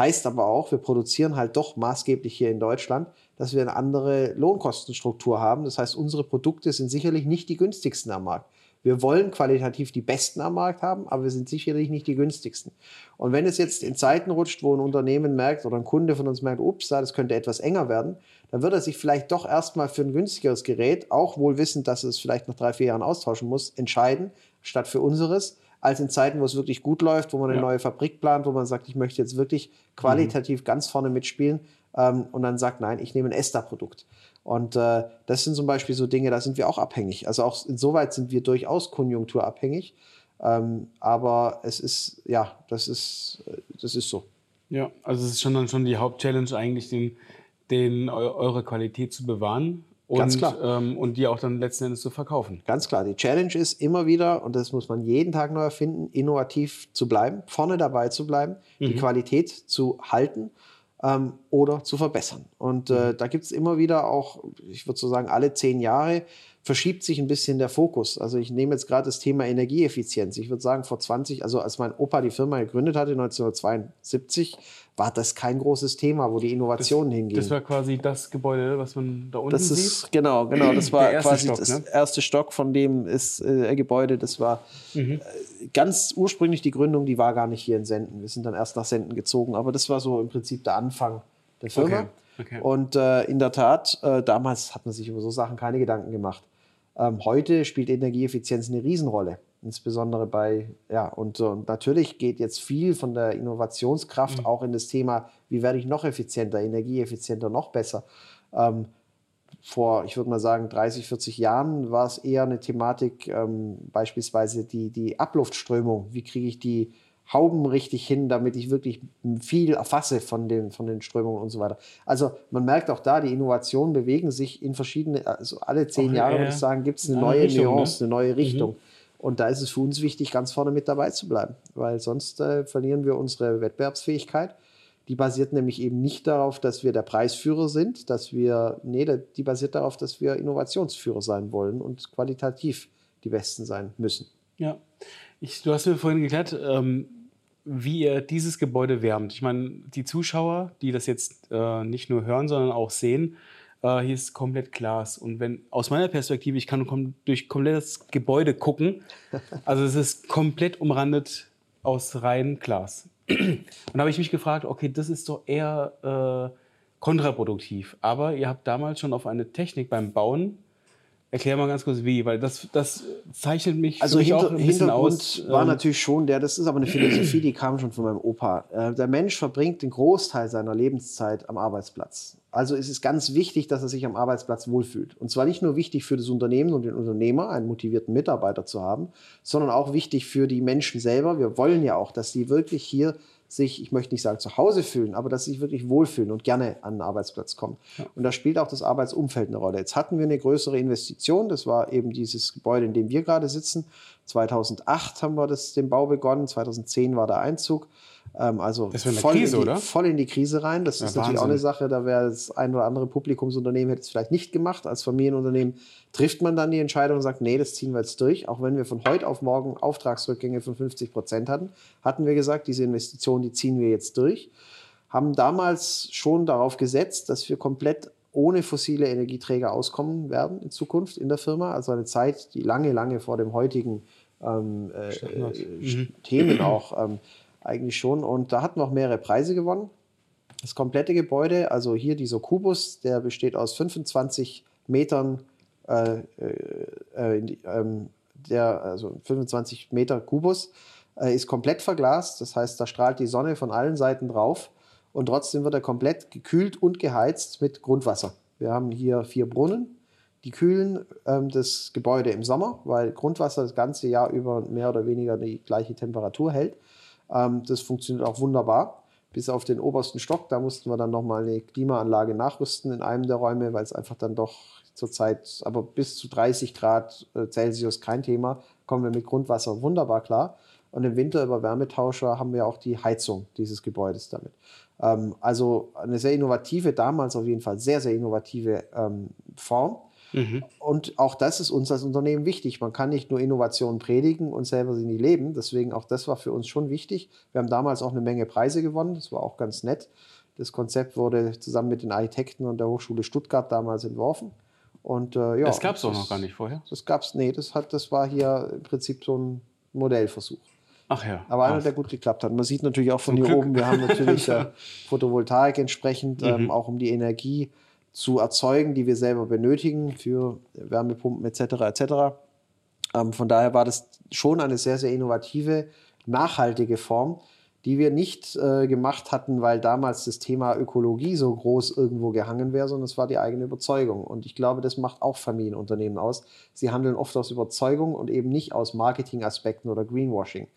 Heißt aber auch, wir produzieren halt doch maßgeblich hier in Deutschland, dass wir eine andere Lohnkostenstruktur haben. Das heißt, unsere Produkte sind sicherlich nicht die günstigsten am Markt. Wir wollen qualitativ die besten am Markt haben, aber wir sind sicherlich nicht die günstigsten. Und wenn es jetzt in Zeiten rutscht, wo ein Unternehmen merkt oder ein Kunde von uns merkt, ups, das könnte etwas enger werden, dann wird er sich vielleicht doch erstmal für ein günstigeres Gerät, auch wohl wissend, dass es vielleicht nach drei, vier Jahren austauschen muss, entscheiden, statt für unseres, als in Zeiten, wo es wirklich gut läuft, wo man eine ja. neue Fabrik plant, wo man sagt, ich möchte jetzt wirklich qualitativ mhm. ganz vorne mitspielen ähm, und dann sagt, nein, ich nehme ein ESTA-Produkt. Und äh, das sind zum Beispiel so Dinge, da sind wir auch abhängig. Also auch insoweit sind wir durchaus konjunkturabhängig. Ähm, aber es ist, ja, das ist, das ist so. Ja, also es ist schon dann schon die Hauptchallenge eigentlich, den, den eure Qualität zu bewahren und, Ganz klar. Ähm, und die auch dann letzten Endes zu verkaufen. Ganz klar. Die Challenge ist immer wieder, und das muss man jeden Tag neu erfinden, innovativ zu bleiben, vorne dabei zu bleiben, mhm. die Qualität zu halten ähm, oder zu verbessern. Und äh, mhm. da gibt es immer wieder auch, ich würde so sagen, alle zehn Jahre verschiebt sich ein bisschen der Fokus. Also ich nehme jetzt gerade das Thema Energieeffizienz. Ich würde sagen, vor 20, also als mein Opa die Firma gegründet hatte, 1972, war das kein großes Thema, wo die Innovationen hingingen. Das war quasi das Gebäude, was man da unten das ist, sieht? Genau, genau. Das war quasi Stock, das ne? erste Stock von dem ist, äh, Gebäude. Das war mhm. äh, ganz ursprünglich die Gründung, die war gar nicht hier in Senden. Wir sind dann erst nach Senden gezogen, aber das war so im Prinzip der Anfang der Firma. Okay. Okay. Und äh, in der Tat, äh, damals hat man sich über so Sachen keine Gedanken gemacht. Ähm, heute spielt Energieeffizienz eine Riesenrolle. Insbesondere bei, ja, und, und natürlich geht jetzt viel von der Innovationskraft mhm. auch in das Thema, wie werde ich noch effizienter, energieeffizienter, noch besser. Ähm, vor, ich würde mal sagen, 30, 40 Jahren war es eher eine Thematik, ähm, beispielsweise die, die Abluftströmung. Wie kriege ich die Hauben richtig hin, damit ich wirklich viel erfasse von den, von den Strömungen und so weiter. Also man merkt auch da, die Innovationen bewegen sich in verschiedene, also alle zehn Jahre, würde ich sagen, gibt es eine, eine neue Richtung, Nuance, ne? eine neue Richtung. Mhm. Und da ist es für uns wichtig, ganz vorne mit dabei zu bleiben, weil sonst äh, verlieren wir unsere Wettbewerbsfähigkeit. Die basiert nämlich eben nicht darauf, dass wir der Preisführer sind, dass wir, nee, die basiert darauf, dass wir Innovationsführer sein wollen und qualitativ die Besten sein müssen. Ja, ich, du hast mir vorhin geklärt, ähm, wie ihr dieses Gebäude wärmt. Ich meine, die Zuschauer, die das jetzt äh, nicht nur hören, sondern auch sehen, äh, hier ist komplett Glas. Und wenn aus meiner Perspektive, ich kann kom durch komplettes Gebäude gucken, also es ist komplett umrandet aus rein Glas. Und da habe ich mich gefragt, okay, das ist doch eher äh, kontraproduktiv. Aber ihr habt damals schon auf eine Technik beim Bauen Erklär mal ganz kurz wie, weil das, das zeichnet mich, also mich auch ein bisschen Hintergrund aus. war ähm, natürlich schon der, das ist aber eine Philosophie, die kam schon von meinem Opa. Äh, der Mensch verbringt den Großteil seiner Lebenszeit am Arbeitsplatz. Also ist es ganz wichtig, dass er sich am Arbeitsplatz wohlfühlt. Und zwar nicht nur wichtig für das Unternehmen und den Unternehmer, einen motivierten Mitarbeiter zu haben, sondern auch wichtig für die Menschen selber. Wir wollen ja auch, dass sie wirklich hier sich, ich möchte nicht sagen zu Hause fühlen, aber dass sie sich wirklich wohlfühlen und gerne an den Arbeitsplatz kommen. Ja. Und da spielt auch das Arbeitsumfeld eine Rolle. Jetzt hatten wir eine größere Investition, das war eben dieses Gebäude, in dem wir gerade sitzen. 2008 haben wir das, den Bau begonnen, 2010 war der Einzug. Ähm, also voll, Krise, in die, voll, in die, Krise rein. Das ja, ist natürlich Wahnsinn. auch eine Sache, da wäre das ein oder andere Publikumsunternehmen hätte es vielleicht nicht gemacht. Als Familienunternehmen trifft man dann die Entscheidung und sagt, nee, das ziehen wir jetzt durch. Auch wenn wir von heute auf morgen Auftragsrückgänge von 50 Prozent hatten, hatten wir gesagt, diese Investition, die ziehen wir jetzt durch. Haben damals schon darauf gesetzt, dass wir komplett ohne fossile Energieträger auskommen werden in Zukunft in der Firma. Also eine Zeit, die lange, lange vor dem heutigen ähm, äh, äh, mhm. Themen auch ähm, eigentlich schon. Und da hatten wir auch mehrere Preise gewonnen. Das komplette Gebäude, also hier dieser Kubus, der besteht aus 25 Metern, äh, äh, äh ähm, der, also 25 Meter Kubus, äh, ist komplett verglast. Das heißt, da strahlt die Sonne von allen Seiten drauf und trotzdem wird er komplett gekühlt und geheizt mit Grundwasser. Wir haben hier vier Brunnen, die kühlen ähm, das Gebäude im Sommer, weil Grundwasser das ganze Jahr über mehr oder weniger die gleiche Temperatur hält. Ähm, das funktioniert auch wunderbar. Bis auf den obersten Stock, da mussten wir dann nochmal eine Klimaanlage nachrüsten in einem der Räume, weil es einfach dann doch zurzeit, aber bis zu 30 Grad äh, Celsius kein Thema, kommen wir mit Grundwasser wunderbar klar. Und im Winter über Wärmetauscher haben wir auch die Heizung dieses Gebäudes damit. Ähm, also eine sehr innovative, damals auf jeden Fall sehr, sehr innovative ähm, Form. Mhm. Und auch das ist uns als Unternehmen wichtig. Man kann nicht nur Innovationen predigen und selber sie nicht leben. Deswegen auch das war für uns schon wichtig. Wir haben damals auch eine Menge Preise gewonnen. Das war auch ganz nett. Das Konzept wurde zusammen mit den Architekten und der Hochschule Stuttgart damals entworfen. Und, äh, ja, das gab es auch noch gar nicht vorher? Das gab es, nee, das, hat, das war hier im Prinzip so ein Modellversuch. Ach ja. Aber einer, der gut geklappt hat. Man sieht natürlich auch von Zum hier Glück. oben, wir haben natürlich äh, Photovoltaik entsprechend, ähm, mhm. auch um die Energie zu erzeugen, die wir selber benötigen für Wärmepumpen etc. etc. Ähm, von daher war das schon eine sehr, sehr innovative, nachhaltige Form, die wir nicht äh, gemacht hatten, weil damals das Thema Ökologie so groß irgendwo gehangen wäre, sondern es war die eigene Überzeugung. Und ich glaube, das macht auch Familienunternehmen aus. Sie handeln oft aus Überzeugung und eben nicht aus Marketingaspekten oder Greenwashing.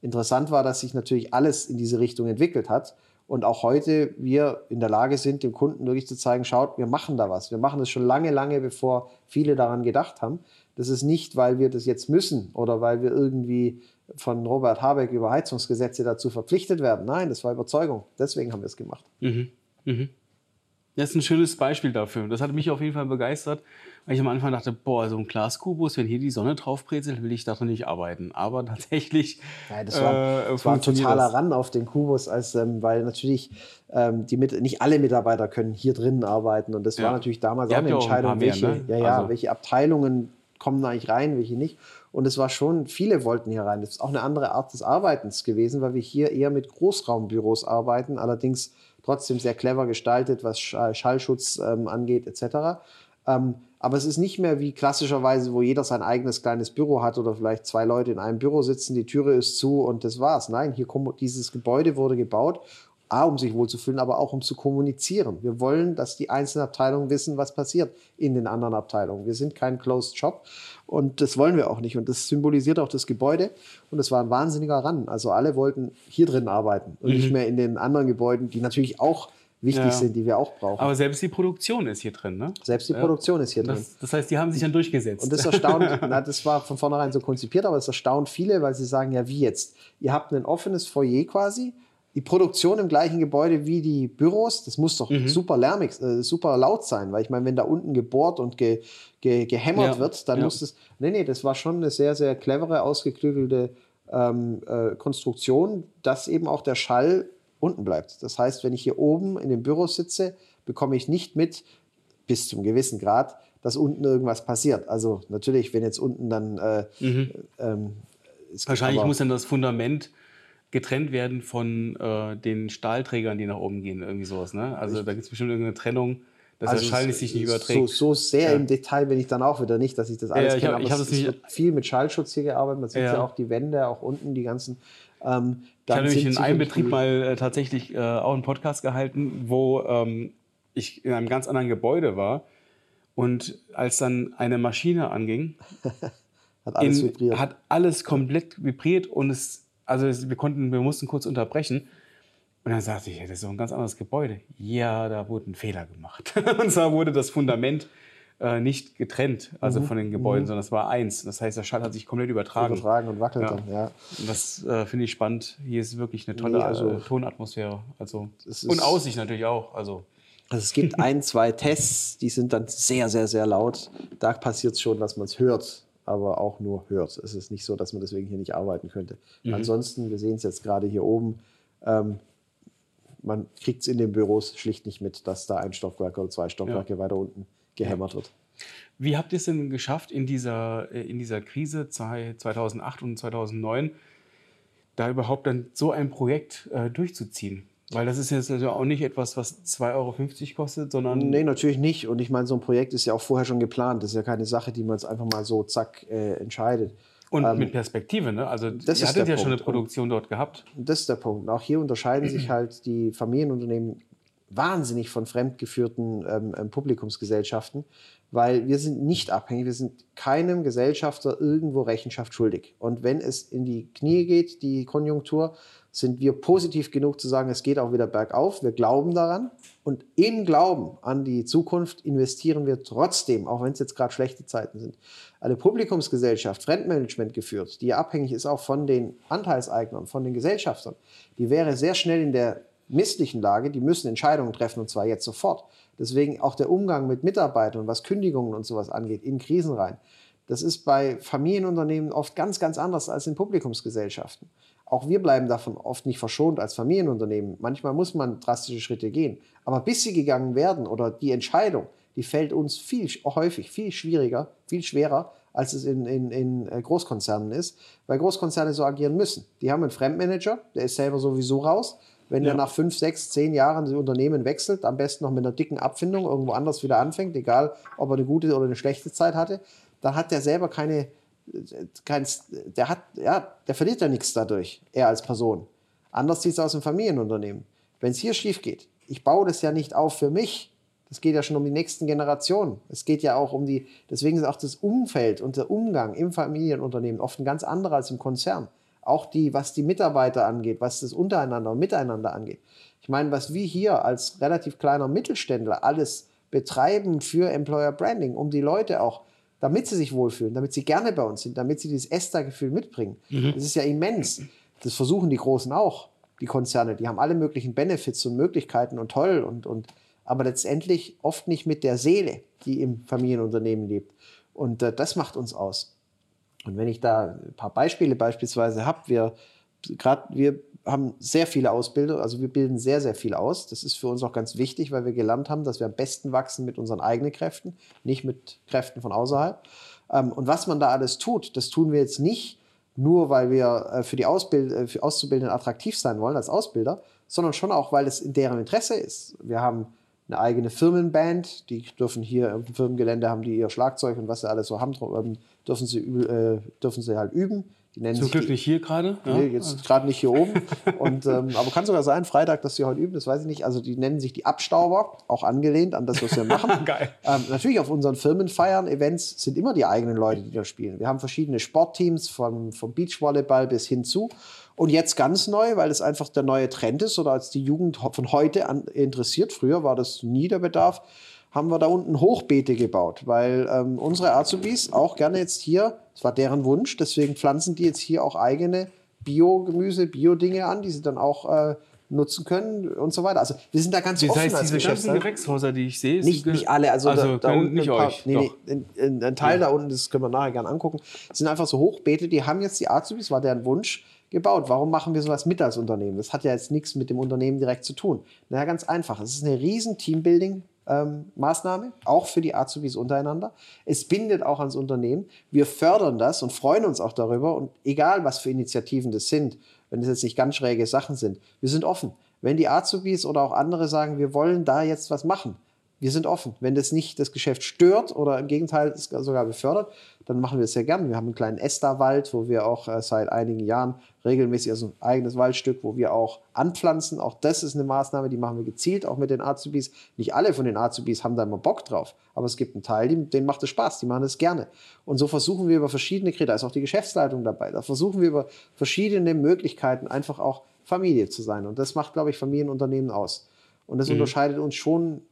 Interessant war, dass sich natürlich alles in diese Richtung entwickelt hat und auch heute wir in der Lage sind, dem Kunden wirklich zu zeigen, schaut, wir machen da was. Wir machen das schon lange, lange, bevor viele daran gedacht haben. Das ist nicht, weil wir das jetzt müssen oder weil wir irgendwie von Robert Habeck über Heizungsgesetze dazu verpflichtet werden. Nein, das war Überzeugung. Deswegen haben wir es gemacht. Mhm. Mhm. Das ist ein schönes Beispiel dafür. Das hat mich auf jeden Fall begeistert, weil ich am Anfang dachte, boah, so ein Glaskubus, wenn hier die Sonne drauf brezelt, will ich darin nicht arbeiten. Aber tatsächlich. Ja, das war, äh, das war ein totaler das. Ran auf den Kubus, als, ähm, weil natürlich ähm, die mit, nicht alle Mitarbeiter können hier drinnen arbeiten. Und das ja. war natürlich damals auch eine Entscheidung, ein welche, mehr, ne? ja, ja, also. welche Abteilungen kommen eigentlich rein, welche nicht. Und es war schon, viele wollten hier rein. Das ist auch eine andere Art des Arbeitens gewesen, weil wir hier eher mit Großraumbüros arbeiten. Allerdings trotzdem sehr clever gestaltet, was Schallschutz ähm, angeht etc. Ähm, aber es ist nicht mehr wie klassischerweise, wo jeder sein eigenes kleines Büro hat oder vielleicht zwei Leute in einem Büro sitzen, die Türe ist zu und das war's. Nein, hier kommt, dieses Gebäude wurde gebaut A, um sich wohlzufühlen, aber auch um zu kommunizieren. Wir wollen, dass die einzelnen Abteilungen wissen, was passiert in den anderen Abteilungen. Wir sind kein Closed Shop und das wollen wir auch nicht. Und das symbolisiert auch das Gebäude. Und es war ein wahnsinniger Run. Also alle wollten hier drin arbeiten und mhm. nicht mehr in den anderen Gebäuden, die natürlich auch wichtig ja. sind, die wir auch brauchen. Aber selbst die Produktion ist hier drin, ne? Selbst die ja. Produktion ist hier drin. Das, heißt, die haben sich dann durchgesetzt. Und das erstaunt, na, das war von vornherein so konzipiert, aber es erstaunt viele, weil sie sagen, ja, wie jetzt? Ihr habt ein offenes Foyer quasi, die Produktion im gleichen Gebäude wie die Büros, das muss doch mhm. super lärmig, äh, super laut sein, weil ich meine, wenn da unten gebohrt und ge, ge, gehämmert ja. wird, dann muss das. Nee, nee, das war schon eine sehr, sehr clevere, ausgeklügelte ähm, äh, Konstruktion, dass eben auch der Schall unten bleibt. Das heißt, wenn ich hier oben in dem Büro sitze, bekomme ich nicht mit, bis zum gewissen Grad, dass unten irgendwas passiert. Also natürlich, wenn jetzt unten dann... Äh, mhm. ähm, Wahrscheinlich muss dann das Fundament getrennt werden von äh, den Stahlträgern, die nach oben gehen, irgendwie sowas. Ne? Also da gibt es bestimmt irgendeine Trennung, dass also der Schall sich nicht überträgt. So, so sehr ja. im Detail bin ich dann auch wieder nicht, dass ich das alles ja, ich kenne. Hab, ich habe es nicht viel mit Schallschutz hier gearbeitet. Man sieht ja. ja auch die Wände, auch unten die ganzen ähm, ich habe nämlich in einem Betrieb mal äh, tatsächlich äh, auch einen Podcast gehalten, wo ähm, ich in einem ganz anderen Gebäude war. Und als dann eine Maschine anging, hat, alles in, hat alles komplett vibriert und es, also wir konnten, wir mussten kurz unterbrechen. Und dann sagte ich, das ist so ein ganz anderes Gebäude. Ja, da wurde ein Fehler gemacht. und zwar wurde das Fundament äh, nicht getrennt, also mhm. von den Gebäuden, mhm. sondern es war eins. Das heißt, der Schall hat sich komplett übertragen. Übertragen und wackelt ja. dann, ja. Und das äh, finde ich spannend. Hier ist wirklich eine tolle nee, also, äh, Tonatmosphäre. Also, und Aussicht natürlich auch. Also. Also es gibt ein, zwei Tests, die sind dann sehr, sehr, sehr laut. Da passiert es schon, dass man es hört, aber auch nur hört. Es ist nicht so, dass man deswegen hier nicht arbeiten könnte. Mhm. Ansonsten, wir sehen es jetzt gerade hier oben, ähm, man kriegt es in den Büros schlicht nicht mit, dass da ein Stockwerk oder zwei Stockwerke ja. weiter unten gehämmert wird. Wie habt ihr es denn geschafft, in dieser, äh, in dieser Krise 2008 und 2009 da überhaupt dann so ein Projekt äh, durchzuziehen? Weil das ist jetzt also auch nicht etwas, was 2,50 Euro kostet, sondern. Nee, natürlich nicht. Und ich meine, so ein Projekt ist ja auch vorher schon geplant. Das ist ja keine Sache, die man jetzt einfach mal so zack äh, entscheidet. Und ähm, mit Perspektive, ne? Also das ihr hattet ja Punkt. schon eine Produktion dort gehabt. Das ist der Punkt. Auch hier unterscheiden sich halt die Familienunternehmen wahnsinnig von fremdgeführten ähm, ähm, Publikumsgesellschaften, weil wir sind nicht abhängig, wir sind keinem Gesellschafter irgendwo Rechenschaft schuldig. Und wenn es in die Knie geht, die Konjunktur, sind wir positiv genug zu sagen, es geht auch wieder bergauf. Wir glauben daran. Und im Glauben an die Zukunft investieren wir trotzdem, auch wenn es jetzt gerade schlechte Zeiten sind. Eine Publikumsgesellschaft, Fremdmanagement geführt, die abhängig ist auch von den Anteilseignern, von den Gesellschaftern, die wäre sehr schnell in der misslichen Lage, die müssen Entscheidungen treffen und zwar jetzt sofort. Deswegen auch der Umgang mit Mitarbeitern, was Kündigungen und sowas angeht, in Krisen rein. Das ist bei Familienunternehmen oft ganz, ganz anders als in Publikumsgesellschaften. Auch wir bleiben davon oft nicht verschont als Familienunternehmen. Manchmal muss man drastische Schritte gehen. Aber bis sie gegangen werden oder die Entscheidung, die fällt uns viel häufig viel schwieriger, viel schwerer, als es in, in, in äh, Großkonzernen ist, weil Großkonzerne so agieren müssen. Die haben einen Fremdmanager, der ist selber sowieso raus. Wenn ja. er nach fünf, sechs, zehn Jahren das Unternehmen wechselt, am besten noch mit einer dicken Abfindung irgendwo anders wieder anfängt, egal ob er eine gute oder eine schlechte Zeit hatte, dann hat der selber keine, kein, der hat, ja, der verliert ja nichts dadurch, er als Person. Anders sieht es aus im Familienunternehmen. Wenn es hier schief geht, ich baue das ja nicht auf für mich, das geht ja schon um die nächsten Generationen. Es geht ja auch um die, deswegen ist auch das Umfeld und der Umgang im Familienunternehmen oft ein ganz anderer als im Konzern. Auch die, was die Mitarbeiter angeht, was das untereinander und miteinander angeht. Ich meine, was wir hier als relativ kleiner Mittelständler alles betreiben für Employer Branding, um die Leute auch, damit sie sich wohlfühlen, damit sie gerne bei uns sind, damit sie dieses Ester-Gefühl mitbringen. Mhm. Das ist ja immens. Das versuchen die Großen auch, die Konzerne. Die haben alle möglichen Benefits und Möglichkeiten und toll und, und aber letztendlich oft nicht mit der Seele, die im Familienunternehmen lebt. Und äh, das macht uns aus. Und wenn ich da ein paar Beispiele beispielsweise habe, wir wir haben sehr viele Ausbilder, also wir bilden sehr, sehr viel aus. Das ist für uns auch ganz wichtig, weil wir gelernt haben, dass wir am besten wachsen mit unseren eigenen Kräften, nicht mit Kräften von außerhalb. Ähm, und was man da alles tut, das tun wir jetzt nicht nur, weil wir äh, für die Ausbild äh, für Auszubildenden attraktiv sein wollen als Ausbilder, sondern schon auch, weil es in deren Interesse ist. Wir haben eine eigene Firmenband, die dürfen hier im Firmengelände haben die ihr Schlagzeug und was sie alles so haben, ähm, dürfen sie, äh, dürfen sie halt üben. Die nennen Zum sich Glück die, nicht hier gerade. Ja? Nee, jetzt gerade nicht hier oben. Und, ähm, aber kann sogar sein, Freitag, dass sie heute üben, das weiß ich nicht. Also die nennen sich die Abstauber, auch angelehnt an das, was wir machen. Geil. Ähm, natürlich auf unseren Firmenfeiern, Events sind immer die eigenen Leute, die da spielen. Wir haben verschiedene Sportteams, vom, vom Beachvolleyball bis hin zu. Und jetzt ganz neu, weil es einfach der neue Trend ist oder als die Jugend von heute an interessiert. Früher war das nie der Bedarf haben wir da unten Hochbeete gebaut, weil ähm, unsere Azubis auch gerne jetzt hier, das war deren Wunsch, deswegen pflanzen die jetzt hier auch eigene Bio-Gemüse, Bio-Dinge an, die sie dann auch äh, nutzen können und so weiter. Also wir sind da ganz Das offen heißt, als diese ganzen Geschäftsleute. Gewächshäuser, die ich sehe, Nicht, nicht alle, also, also da, da unten nicht ein paar, euch. Nee, nee, ein, Teil da unten, das können wir nachher gerne angucken, sind einfach so Hochbeete, die haben jetzt die Azubis, war deren Wunsch, gebaut. Warum machen wir sowas mit als Unternehmen? Das hat ja jetzt nichts mit dem Unternehmen direkt zu tun. Naja, ganz einfach. Es ist eine riesen Teambuilding. ähm, Maßnahme, auch für die Azubis untereinander. Es bindet auch ans Unternehmen. Wir fördern das und freuen uns auch darüber. Und egal, was für Initiativen das sind, wenn das jetzt nicht ganz schräge Sachen sind, wir sind offen. Wenn die Azubis oder auch andere sagen, wir wollen da jetzt was machen, wir sind offen. Wenn das nicht das Geschäft stört oder im Gegenteil es sogar befördert, dann machen wir es sehr gern. Wir haben einen kleinen Esta-Wald, wo wir auch äh, seit einigen Jahren regelmäßig, also ein eigenes Waldstück, wo wir auch anpflanzen. Auch das ist eine Maßnahme, die machen wir gezielt, auch mit den Azubis. Nicht alle von den Azubis haben da immer Bock drauf, aber es gibt einen Teil, denen macht es Spaß, die machen es gerne. Und so versuchen wir über verschiedene Kriterien, da ist auch die Geschäftsleitung dabei, da versuchen wir über verschiedene Möglichkeiten einfach auch Familie zu sein. Und das macht, glaube ich, Familienunternehmen aus. Und das unterscheidet uns schon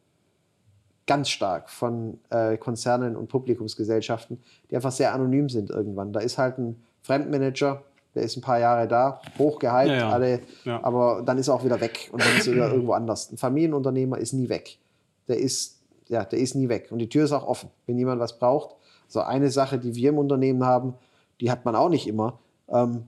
ganz stark von äh, Konzernen und Publikumsgesellschaften, die einfach sehr anonym sind irgendwann. Da ist halt ein Fremdmanager, der ist ein paar Jahre da, hochgehypt, Ja, ja. alle, Ja. aber dann ist er auch wieder weg und dann ist er wieder irgendwo anders. Ein Familienunternehmer ist nie weg. Der ist, ja, der ist nie weg. Und die Tür ist auch offen, wenn jemand was braucht. So eine Sache, die wir im Unternehmen haben, die hat man auch nicht immer. Ähm,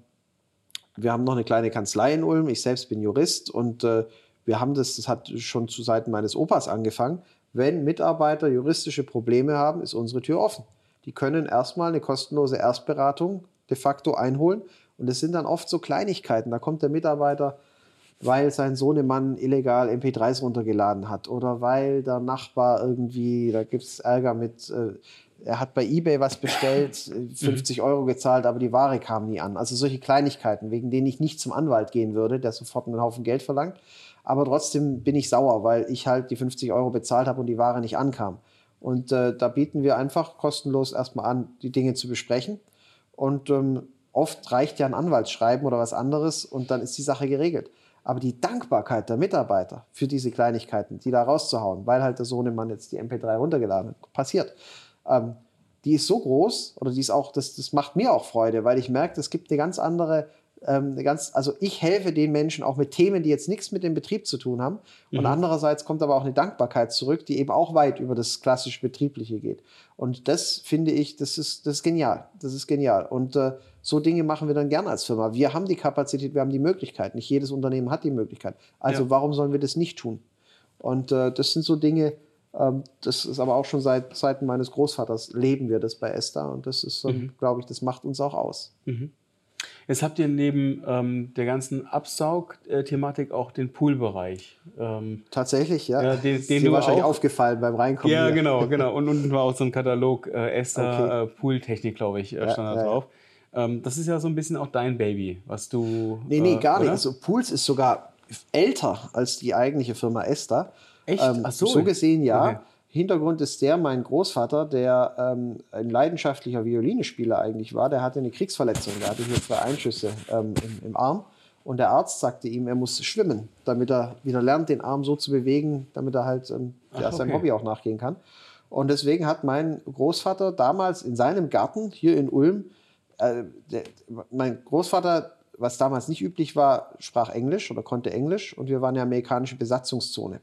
wir haben noch eine kleine Kanzlei in Ulm. Ich selbst bin Jurist und äh, wir haben das, das hat schon zu Seiten meines Opas angefangen. Wenn Mitarbeiter juristische Probleme haben, ist unsere Tür offen. Die können erstmal eine kostenlose Erstberatung de facto einholen. Und es sind dann oft so Kleinigkeiten. Da kommt der Mitarbeiter, weil sein Sohnemann illegal MP3s runtergeladen hat oder weil der Nachbar irgendwie, da gibt es Ärger mit, äh, er hat bei eBay was bestellt, äh, 50 Euro gezahlt, aber die Ware kam nie an. Also solche Kleinigkeiten, wegen denen ich nicht zum Anwalt gehen würde, der sofort einen Haufen Geld verlangt. Aber trotzdem bin ich sauer, weil ich halt die 50 Euro bezahlt habe und die Ware nicht ankam. Und äh, da bieten wir einfach kostenlos erstmal an, die Dinge zu besprechen. Und ähm, oft reicht ja ein Anwaltsschreiben oder was anderes und dann ist die Sache geregelt. Aber die Dankbarkeit der Mitarbeiter für diese Kleinigkeiten, die da rauszuhauen, weil halt der Sohnemann jetzt die MP3 runtergeladen hat, passiert, ähm, die ist so groß oder die ist auch, das, das macht mir auch Freude, weil ich merke, es gibt eine ganz andere, ähm, ganz, also ich helfe den Menschen auch mit Themen, die jetzt nichts mit dem Betrieb zu tun haben. Und andererseits kommt aber auch eine Dankbarkeit zurück, die eben auch weit über das klassisch Betriebliche geht. Und das finde ich, das ist, das ist genial. Das ist genial. Und äh, so Dinge machen wir dann gerne als Firma. Wir haben die Kapazität, wir haben die Möglichkeit. Nicht jedes Unternehmen hat die Möglichkeit. Also Ja. warum sollen wir das nicht tun? Und äh, das sind so Dinge, ähm, das ist aber auch schon seit Zeiten meines Großvaters, leben wir das bei Esther. Und das ist, ähm, glaube ich, das macht uns auch aus. Jetzt habt ihr neben ähm, der ganzen Absaug-Thematik auch den Poolbereich. Ähm, Tatsächlich, ja. Ja, den- ist den dir du wahrscheinlich auch- aufgefallen beim Reinkommen. ja, hier. genau, genau. Und unten war auch so ein Katalog äh, Esther Okay. äh, Pooltechnik, glaube ich, äh, Ja, stand da ja, drauf. Ähm, das ist ja so ein bisschen auch dein Baby, was du. Nee, nee, äh, gar nicht. oder? Also Pools ist sogar älter als die eigentliche Firma Esther. Echt? Ähm, Ach so. so. gesehen ja. Okay. Hintergrund ist der, mein Großvater, der ähm, ein leidenschaftlicher Violinespieler eigentlich war, der hatte eine Kriegsverletzung, der hatte hier zwei Einschüsse ähm, im, im Arm. Und der Arzt sagte ihm, er muss schwimmen, damit er wieder lernt, den Arm so zu bewegen, damit er halt ähm, ja, Ach, seinem okay. Hobby auch nachgehen kann. Und deswegen hat mein Großvater damals in seinem Garten hier in Ulm äh, der, mein Großvater, was damals nicht üblich war, sprach Englisch oder konnte Englisch und wir waren ja amerikanische Besatzungszone.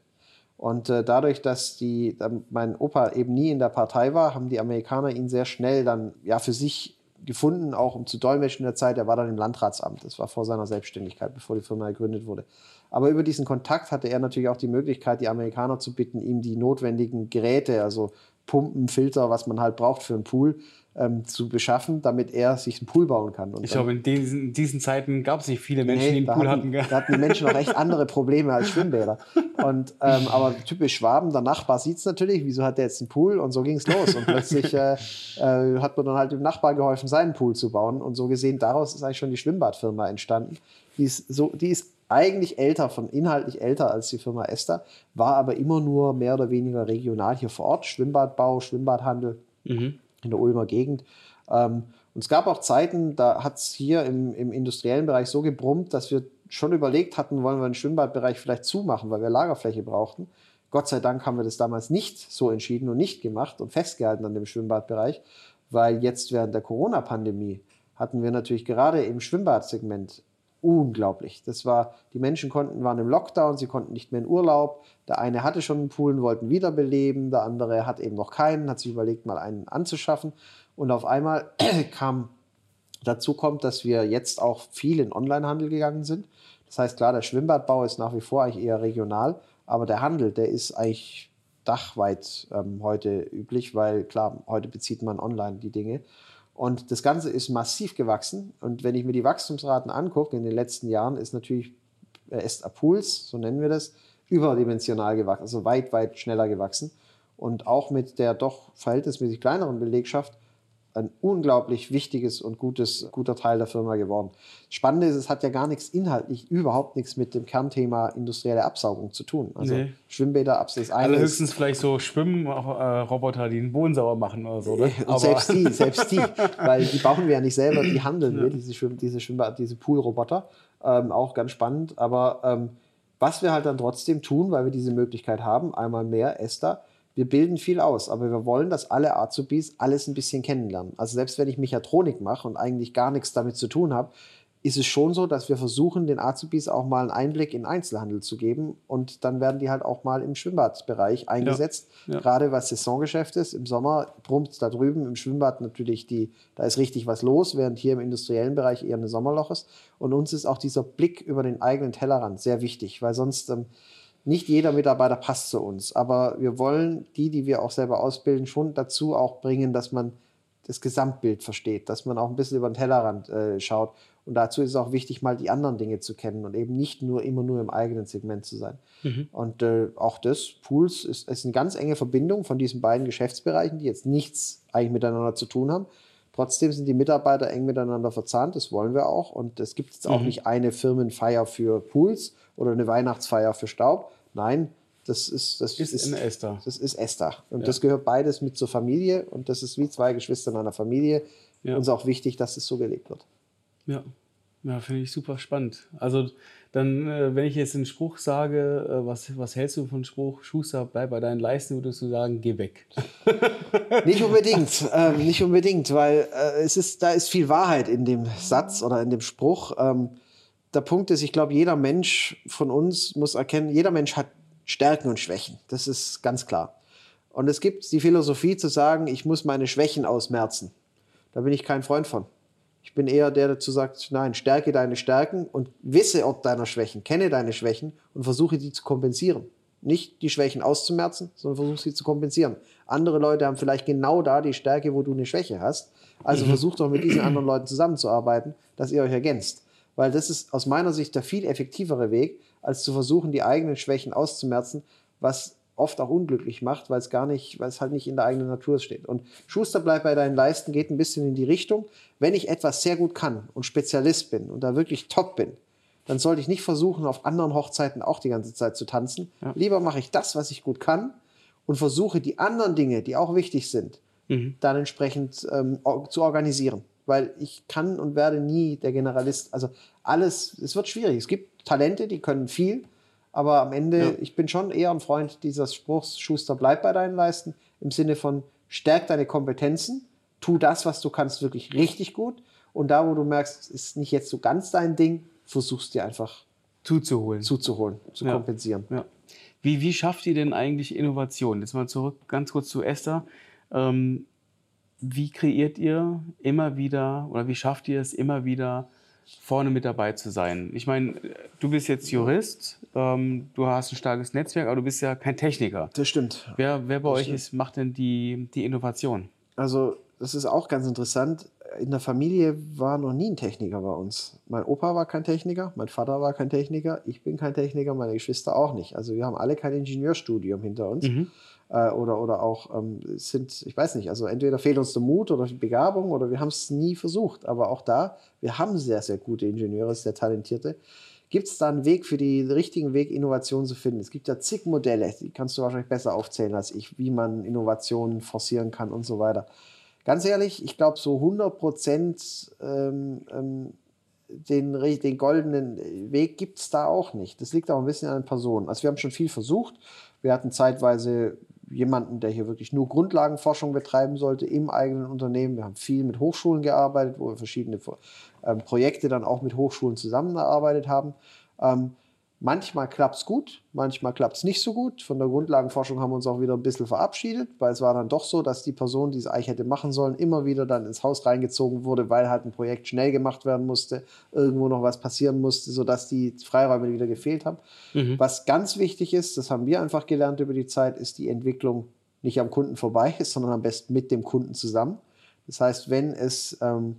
Und äh, dadurch, dass die, mein Opa eben nie in der Partei war, haben die Amerikaner ihn sehr schnell dann ja für sich gefunden, auch um zu dolmetschen in der Zeit. Er war dann im Landratsamt. Das war vor seiner Selbstständigkeit, bevor die Firma gegründet wurde. Aber über diesen Kontakt hatte er natürlich auch die Möglichkeit, die Amerikaner zu bitten, ihm die notwendigen Geräte, also Pumpen, Filter, was man halt braucht für einen Pool, ähm, zu beschaffen, damit er sich einen Pool bauen kann. Und ich glaube, in diesen, in diesen Zeiten gab es nicht viele Menschen, nee, die einen Pool hatten. hatten. Da hatten die Menschen noch echt andere Probleme als Schwimmbäder. Und, ähm, aber typisch Schwaben, der Nachbar sieht es natürlich, wieso hat der jetzt einen Pool? Und so ging es los. Und plötzlich äh, äh, hat man dann halt dem Nachbar geholfen, seinen Pool zu bauen. Und so gesehen, daraus ist eigentlich schon die Schwimmbadfirma entstanden. Die ist, so, die ist eigentlich älter, von inhaltlich älter als die Firma Esther, war aber immer nur mehr oder weniger regional hier vor Ort. Schwimmbadbau, Schwimmbadhandel. Mhm in der Ulmer Gegend. Ähm, und es gab auch Zeiten, da hat es hier im, im industriellen Bereich so gebrummt, dass wir schon überlegt hatten, wollen wir den Schwimmbadbereich vielleicht zumachen, weil wir Lagerfläche brauchten. Gott sei Dank haben wir das damals nicht so entschieden und nicht gemacht und festgehalten an dem Schwimmbadbereich, weil jetzt während der Corona-Pandemie hatten wir natürlich gerade im Schwimmbadsegment unglaublich. Das war, die Menschen konnten, waren im Lockdown, sie konnten nicht mehr in Urlaub. Der eine hatte schon einen Pool und wollten wiederbeleben, der andere hat eben noch keinen, hat sich überlegt, mal einen anzuschaffen. Und auf einmal kam dazu kommt, dass wir jetzt auch viel in Onlinehandel gegangen sind. Das heißt, klar, der Schwimmbadbau ist nach wie vor eigentlich eher regional, aber der Handel, der ist eigentlich dachweit ähm, heute üblich, weil klar, heute bezieht man online die Dinge. Und das Ganze ist massiv gewachsen. Und wenn ich mir die Wachstumsraten angucke in den letzten Jahren, ist natürlich äh, Est Puls, so nennen wir das, überdimensional gewachsen, also weit, weit schneller gewachsen. Und auch mit der doch verhältnismäßig kleineren Belegschaft ein unglaublich wichtiges und gutes, guter Teil der Firma geworden. Spannend ist, es hat ja gar nichts inhaltlich, überhaupt nichts mit dem Kernthema industrielle Absaugung zu tun. Also nee. Schwimmbäder, Absaugung ist eines. Höchstens vielleicht so Schwimmroboter, die den Boden sauber machen oder so. Oder? Und selbst die, selbst die, weil die bauen wir ja nicht selber, die handeln ja. wir, diese, Schwimm, diese, Schwimmbad, diese Poolroboter. Ähm, auch ganz spannend. Aber ähm, was wir halt dann trotzdem tun, weil wir diese Möglichkeit haben, einmal mehr Esther, wir bilden viel aus, aber wir wollen, dass alle Azubis alles ein bisschen kennenlernen. Also selbst wenn ich Mechatronik mache und eigentlich gar nichts damit zu tun habe, ist es schon so, dass wir versuchen, den Azubis auch mal einen Einblick in Einzelhandel zu geben und dann werden die halt auch mal im Schwimmbadbereich eingesetzt. Ja, ja. Gerade was Saisongeschäft ist, im Sommer brummt da drüben im Schwimmbad natürlich die, da ist richtig was los, während hier im industriellen Bereich eher ein Sommerloch ist. Und uns ist auch dieser Blick über den eigenen Tellerrand sehr wichtig, weil sonst ähm, nicht jeder Mitarbeiter passt zu uns, aber wir wollen die, die wir auch selber ausbilden, schon dazu auch bringen, dass man das Gesamtbild versteht, dass man auch ein bisschen über den Tellerrand äh, schaut. Und dazu ist es auch wichtig, mal die anderen Dinge zu kennen und eben nicht nur immer nur im eigenen Segment zu sein. Mhm. Und äh, auch das, Pools, ist, ist eine ganz enge Verbindung von diesen beiden Geschäftsbereichen, die jetzt nichts eigentlich miteinander zu tun haben. Trotzdem sind die Mitarbeiter eng miteinander verzahnt, das wollen wir auch. Und es gibt jetzt auch mhm. nicht eine Firmenfeier für Pools oder eine Weihnachtsfeier für Staub, Nein, das ist, das ist, ist Esther. Das ist Esther. Und ja. das gehört beides mit zur Familie und das ist wie zwei Geschwister in einer Familie. Ja. Uns auch wichtig, dass es so gelebt wird. Ja, ja finde ich super spannend. Also dann, äh, wenn ich jetzt einen Spruch sage, äh, was, was hältst du von Spruch, Schuster, bleib bei deinen Leisten, würdest du sagen, geh weg. nicht unbedingt, ähm, nicht unbedingt, weil äh, es ist, da ist viel Wahrheit in dem Satz oder in dem Spruch. Ähm, der Punkt ist, ich glaube, jeder Mensch von uns muss erkennen, jeder Mensch hat Stärken und Schwächen. Das ist ganz klar. Und es gibt die Philosophie zu sagen, ich muss meine Schwächen ausmerzen. Da bin ich kein Freund von. Ich bin eher der, der dazu sagt, nein, stärke deine Stärken und wisse ob deiner Schwächen, kenne deine Schwächen und versuche die zu kompensieren. Nicht die Schwächen auszumerzen, sondern versuche sie zu kompensieren. Andere Leute haben vielleicht genau da die Stärke, wo du eine Schwäche hast. Also mhm. versucht doch mit diesen anderen Leuten zusammenzuarbeiten, dass ihr euch ergänzt weil das ist aus meiner Sicht der viel effektivere Weg, als zu versuchen, die eigenen Schwächen auszumerzen, was oft auch unglücklich macht, weil es gar nicht, weil es halt nicht in der eigenen Natur steht. Und Schuster bleibt bei deinen Leisten geht ein bisschen in die Richtung, wenn ich etwas sehr gut kann und Spezialist bin und da wirklich top bin, dann sollte ich nicht versuchen, auf anderen Hochzeiten auch die ganze Zeit zu tanzen. Ja. Lieber mache ich das, was ich gut kann und versuche die anderen Dinge, die auch wichtig sind, mhm. dann entsprechend ähm, zu organisieren weil ich kann und werde nie der Generalist. Also alles, es wird schwierig. Es gibt Talente, die können viel, aber am Ende, ja. ich bin schon eher ein Freund dieses Spruchs, Schuster, bleib bei deinen Leisten, im Sinne von stärk deine Kompetenzen, tu das, was du kannst, wirklich richtig gut. Und da, wo du merkst, ist nicht jetzt so ganz dein Ding, versuchst dir einfach zuzuholen, zuzuholen zu ja. kompensieren. Ja. Wie, wie schafft ihr denn eigentlich Innovation? Jetzt mal zurück ganz kurz zu Esther. Ähm, wie kreiert ihr immer wieder oder wie schafft ihr es immer wieder vorne mit dabei zu sein? Ich meine, du bist jetzt Jurist, ähm, du hast ein starkes Netzwerk, aber du bist ja kein Techniker. Das stimmt. Wer, wer bei das euch stimmt. ist, macht denn die, die Innovation? Also, das ist auch ganz interessant. In der Familie war noch nie ein Techniker bei uns. Mein Opa war kein Techniker, mein Vater war kein Techniker, ich bin kein Techniker, meine Geschwister auch nicht. Also wir haben alle kein Ingenieurstudium hinter uns. Mhm äh, oder, oder auch ähm, sind, ich weiß nicht, also entweder fehlt uns der Mut oder die Begabung oder wir haben es nie versucht. Aber auch da, wir haben sehr, sehr gute Ingenieure, sehr talentierte. Gibt es da einen Weg für den richtigen Weg, Innovation zu finden? Es gibt ja zig Modelle, die kannst du wahrscheinlich besser aufzählen als ich, wie man Innovationen forcieren kann und so weiter. Ganz ehrlich, ich glaube, so 100 Prozent ähm, ähm, den, den goldenen Weg gibt es da auch nicht. Das liegt auch ein bisschen an den Personen. Also wir haben schon viel versucht. Wir hatten zeitweise jemanden, der hier wirklich nur Grundlagenforschung betreiben sollte im eigenen Unternehmen. Wir haben viel mit Hochschulen gearbeitet, wo wir verschiedene ähm, Projekte dann auch mit Hochschulen zusammengearbeitet haben. Ähm, Manchmal klappt es gut, manchmal klappt es nicht so gut. Von der Grundlagenforschung haben wir uns auch wieder ein bisschen verabschiedet, weil es war dann doch so, dass die Person, die es eigentlich hätte machen sollen, immer wieder dann ins Haus reingezogen wurde, weil halt ein Projekt schnell gemacht werden musste, irgendwo noch was passieren musste, sodass die Freiräume wieder gefehlt haben. Mhm. Was ganz wichtig ist, das haben wir einfach gelernt über die Zeit, ist die Entwicklung nicht am Kunden vorbei ist, sondern am besten mit dem Kunden zusammen. Das heißt, wenn es, ähm,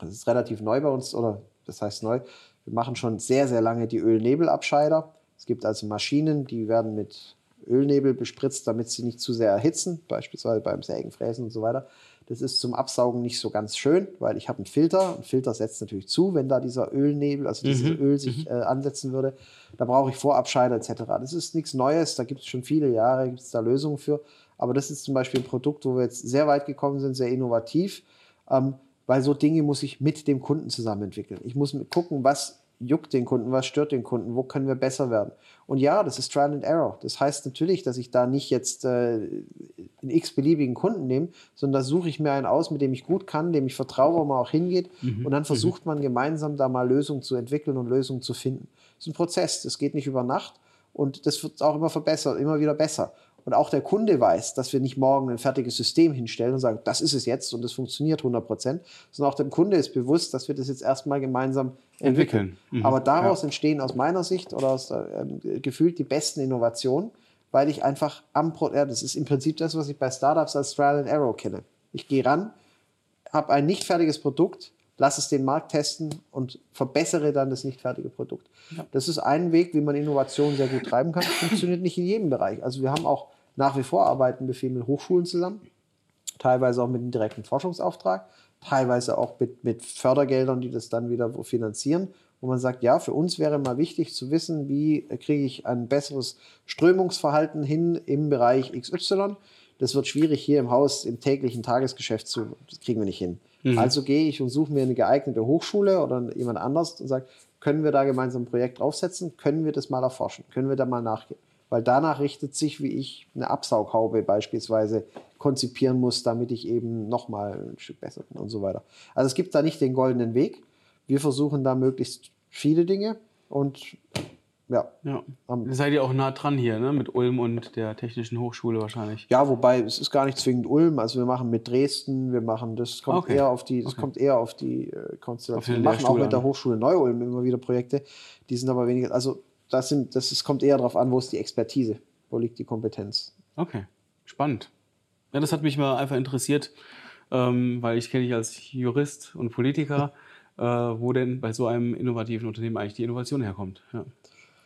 das ist relativ neu bei uns, oder das heißt neu, wir machen schon sehr, sehr lange die Ölnebelabscheider. Es gibt also Maschinen, die werden mit Ölnebel bespritzt, damit sie nicht zu sehr erhitzen, beispielsweise beim Sägen, Fräsen und so weiter. Das ist zum Absaugen nicht so ganz schön, weil ich habe einen Filter. Ein Filter setzt natürlich zu, wenn da dieser Ölnebel, also dieses mhm. Öl sich mhm. äh, ansetzen würde. Da brauche ich Vorabscheider etc. Das ist nichts Neues, da gibt es schon viele Jahre, gibt es da Lösungen für. Aber das ist zum Beispiel ein Produkt, wo wir jetzt sehr weit gekommen sind, sehr innovativ. Ähm, weil so Dinge muss ich mit dem Kunden zusammen entwickeln. Ich muss gucken, was juckt den Kunden, was stört den Kunden, wo können wir besser werden. Und ja, das ist Trial and Error. Das heißt natürlich, dass ich da nicht jetzt äh, einen x-beliebigen Kunden nehme, sondern da suche ich mir einen aus, mit dem ich gut kann, dem ich vertraue, wo man auch hingeht. Mhm. Und dann mhm. versucht man gemeinsam da mal Lösungen zu entwickeln und Lösungen zu finden. Das ist ein Prozess, das geht nicht über Nacht. Und das wird auch immer verbessert, immer wieder besser und auch der Kunde weiß, dass wir nicht morgen ein fertiges System hinstellen und sagen, das ist es jetzt und es funktioniert 100 Prozent, sondern auch dem Kunde ist bewusst, dass wir das jetzt erstmal gemeinsam entwickeln. entwickeln. Mhm. Aber daraus ja. entstehen aus meiner Sicht oder aus äh, gefühlt die besten Innovationen, weil ich einfach am Pro ja, das ist im Prinzip das, was ich bei Startups als Trial and Error kenne. Ich gehe ran, habe ein nicht fertiges Produkt, lass es den Markt testen und verbessere dann das nicht fertige Produkt. Ja. Das ist ein Weg, wie man Innovation sehr gut treiben kann. Das funktioniert nicht in jedem Bereich. Also wir haben auch nach wie vor arbeiten wir viel mit Hochschulen zusammen, teilweise auch mit einem direkten Forschungsauftrag, teilweise auch mit, mit Fördergeldern, die das dann wieder finanzieren, wo man sagt, ja, für uns wäre mal wichtig zu wissen, wie kriege ich ein besseres Strömungsverhalten hin im Bereich XY. Das wird schwierig hier im Haus im täglichen Tagesgeschäft zu, das kriegen wir nicht hin. Mhm. Also gehe ich und suche mir eine geeignete Hochschule oder jemand anders und sage, können wir da gemeinsam ein Projekt draufsetzen? Können wir das mal erforschen? Können wir da mal nachgehen? Weil danach richtet sich, wie ich eine Absaughaube beispielsweise konzipieren muss, damit ich eben nochmal ein Stück besser bin und so weiter. Also es gibt da nicht den goldenen Weg. Wir versuchen da möglichst viele Dinge und ja. ja. Um, seid ihr auch nah dran hier, ne? mit Ulm und der Technischen Hochschule wahrscheinlich. Ja, wobei es ist gar nicht zwingend Ulm. Also wir machen mit Dresden, wir machen, das kommt okay. eher auf die, das okay. kommt eher auf die äh, Konstellation. Wir machen auch mit der Hochschule Neu-Ulm immer wieder Projekte. Die sind aber weniger, also das, sind, das ist, kommt eher darauf an, wo ist die Expertise, wo liegt die Kompetenz. Okay, spannend. Ja, das hat mich mal einfach interessiert, ähm, weil ich kenne dich als Jurist und Politiker, äh, wo denn bei so einem innovativen Unternehmen eigentlich die Innovation herkommt. Ja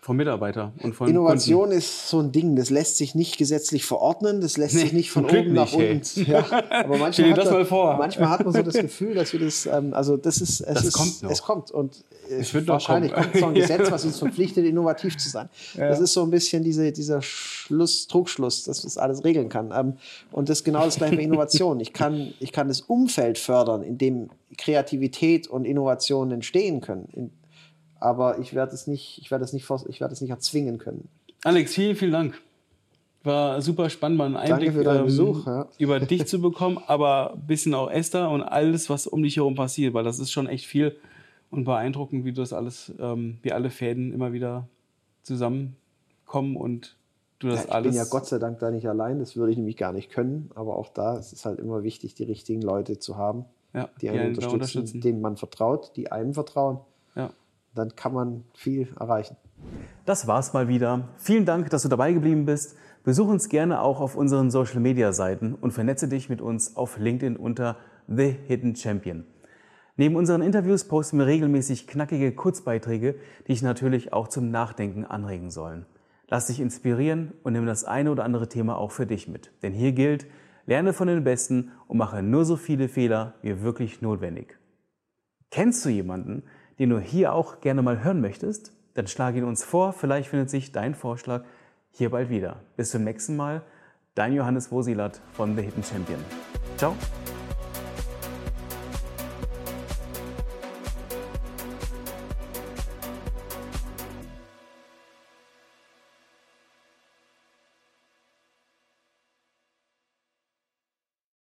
vom Mitarbeiter und von Innovation Kunden. ist so ein Ding, das lässt sich nicht gesetzlich verordnen, das lässt nee, sich nicht von oben nach unten. Ja, aber manchmal, das hat, man, manchmal hat man so das Gefühl, dass wir das, ähm, also das ist, es, das ist, kommt noch. es kommt und äh, wahrscheinlich kommt so ein Gesetz, was uns verpflichtet, innovativ zu sein. Ja. Das ist so ein bisschen diese, dieser Schluss, Trugschluss, dass das alles regeln kann. Ähm, und das ist genau das gleiche bei Innovation. Ich kann, ich kann das Umfeld fördern, in dem Kreativität und Innovation entstehen können. In, aber ich werde es nicht, ich werde es nicht, ich werde es nicht erzwingen können. Alex, vielen, vielen Dank. War super spannend, mal einen Einblick ähm, Besuch, ja. über dich zu bekommen, aber ein bisschen auch Esther und alles, was um dich herum passiert, weil das ist schon echt viel und beeindruckend, wie du das alles, ähm, wie alle Fäden immer wieder zusammenkommen und du das ja, ich alles. Ich bin ja Gott sei Dank da nicht allein, das würde ich nämlich gar nicht können, aber auch da ist es halt immer wichtig, die richtigen Leute zu haben ja, die, die einen unterstützen, denen man vertraut, die einem vertrauen. Dann kann man viel erreichen. Das war's mal wieder. Vielen Dank, dass du dabei geblieben bist. Besuch uns gerne auch auf unseren Social Media Seiten und vernetze dich mit uns auf LinkedIn unter The Hidden Champion. Neben unseren Interviews posten wir regelmäßig knackige Kurzbeiträge, die dich natürlich auch zum Nachdenken anregen sollen. Lass dich inspirieren und nimm das eine oder andere Thema auch für dich mit. Denn hier gilt, lerne von den Besten und mache nur so viele Fehler wie wirklich notwendig. Kennst du jemanden, den du hier auch gerne mal hören möchtest? Dann schlage ihn uns vor, vielleicht findet sich dein Vorschlag hier bald wieder. Bis zum nächsten Mal, dein Johannes Wosilat von The Hidden Champion. Ciao!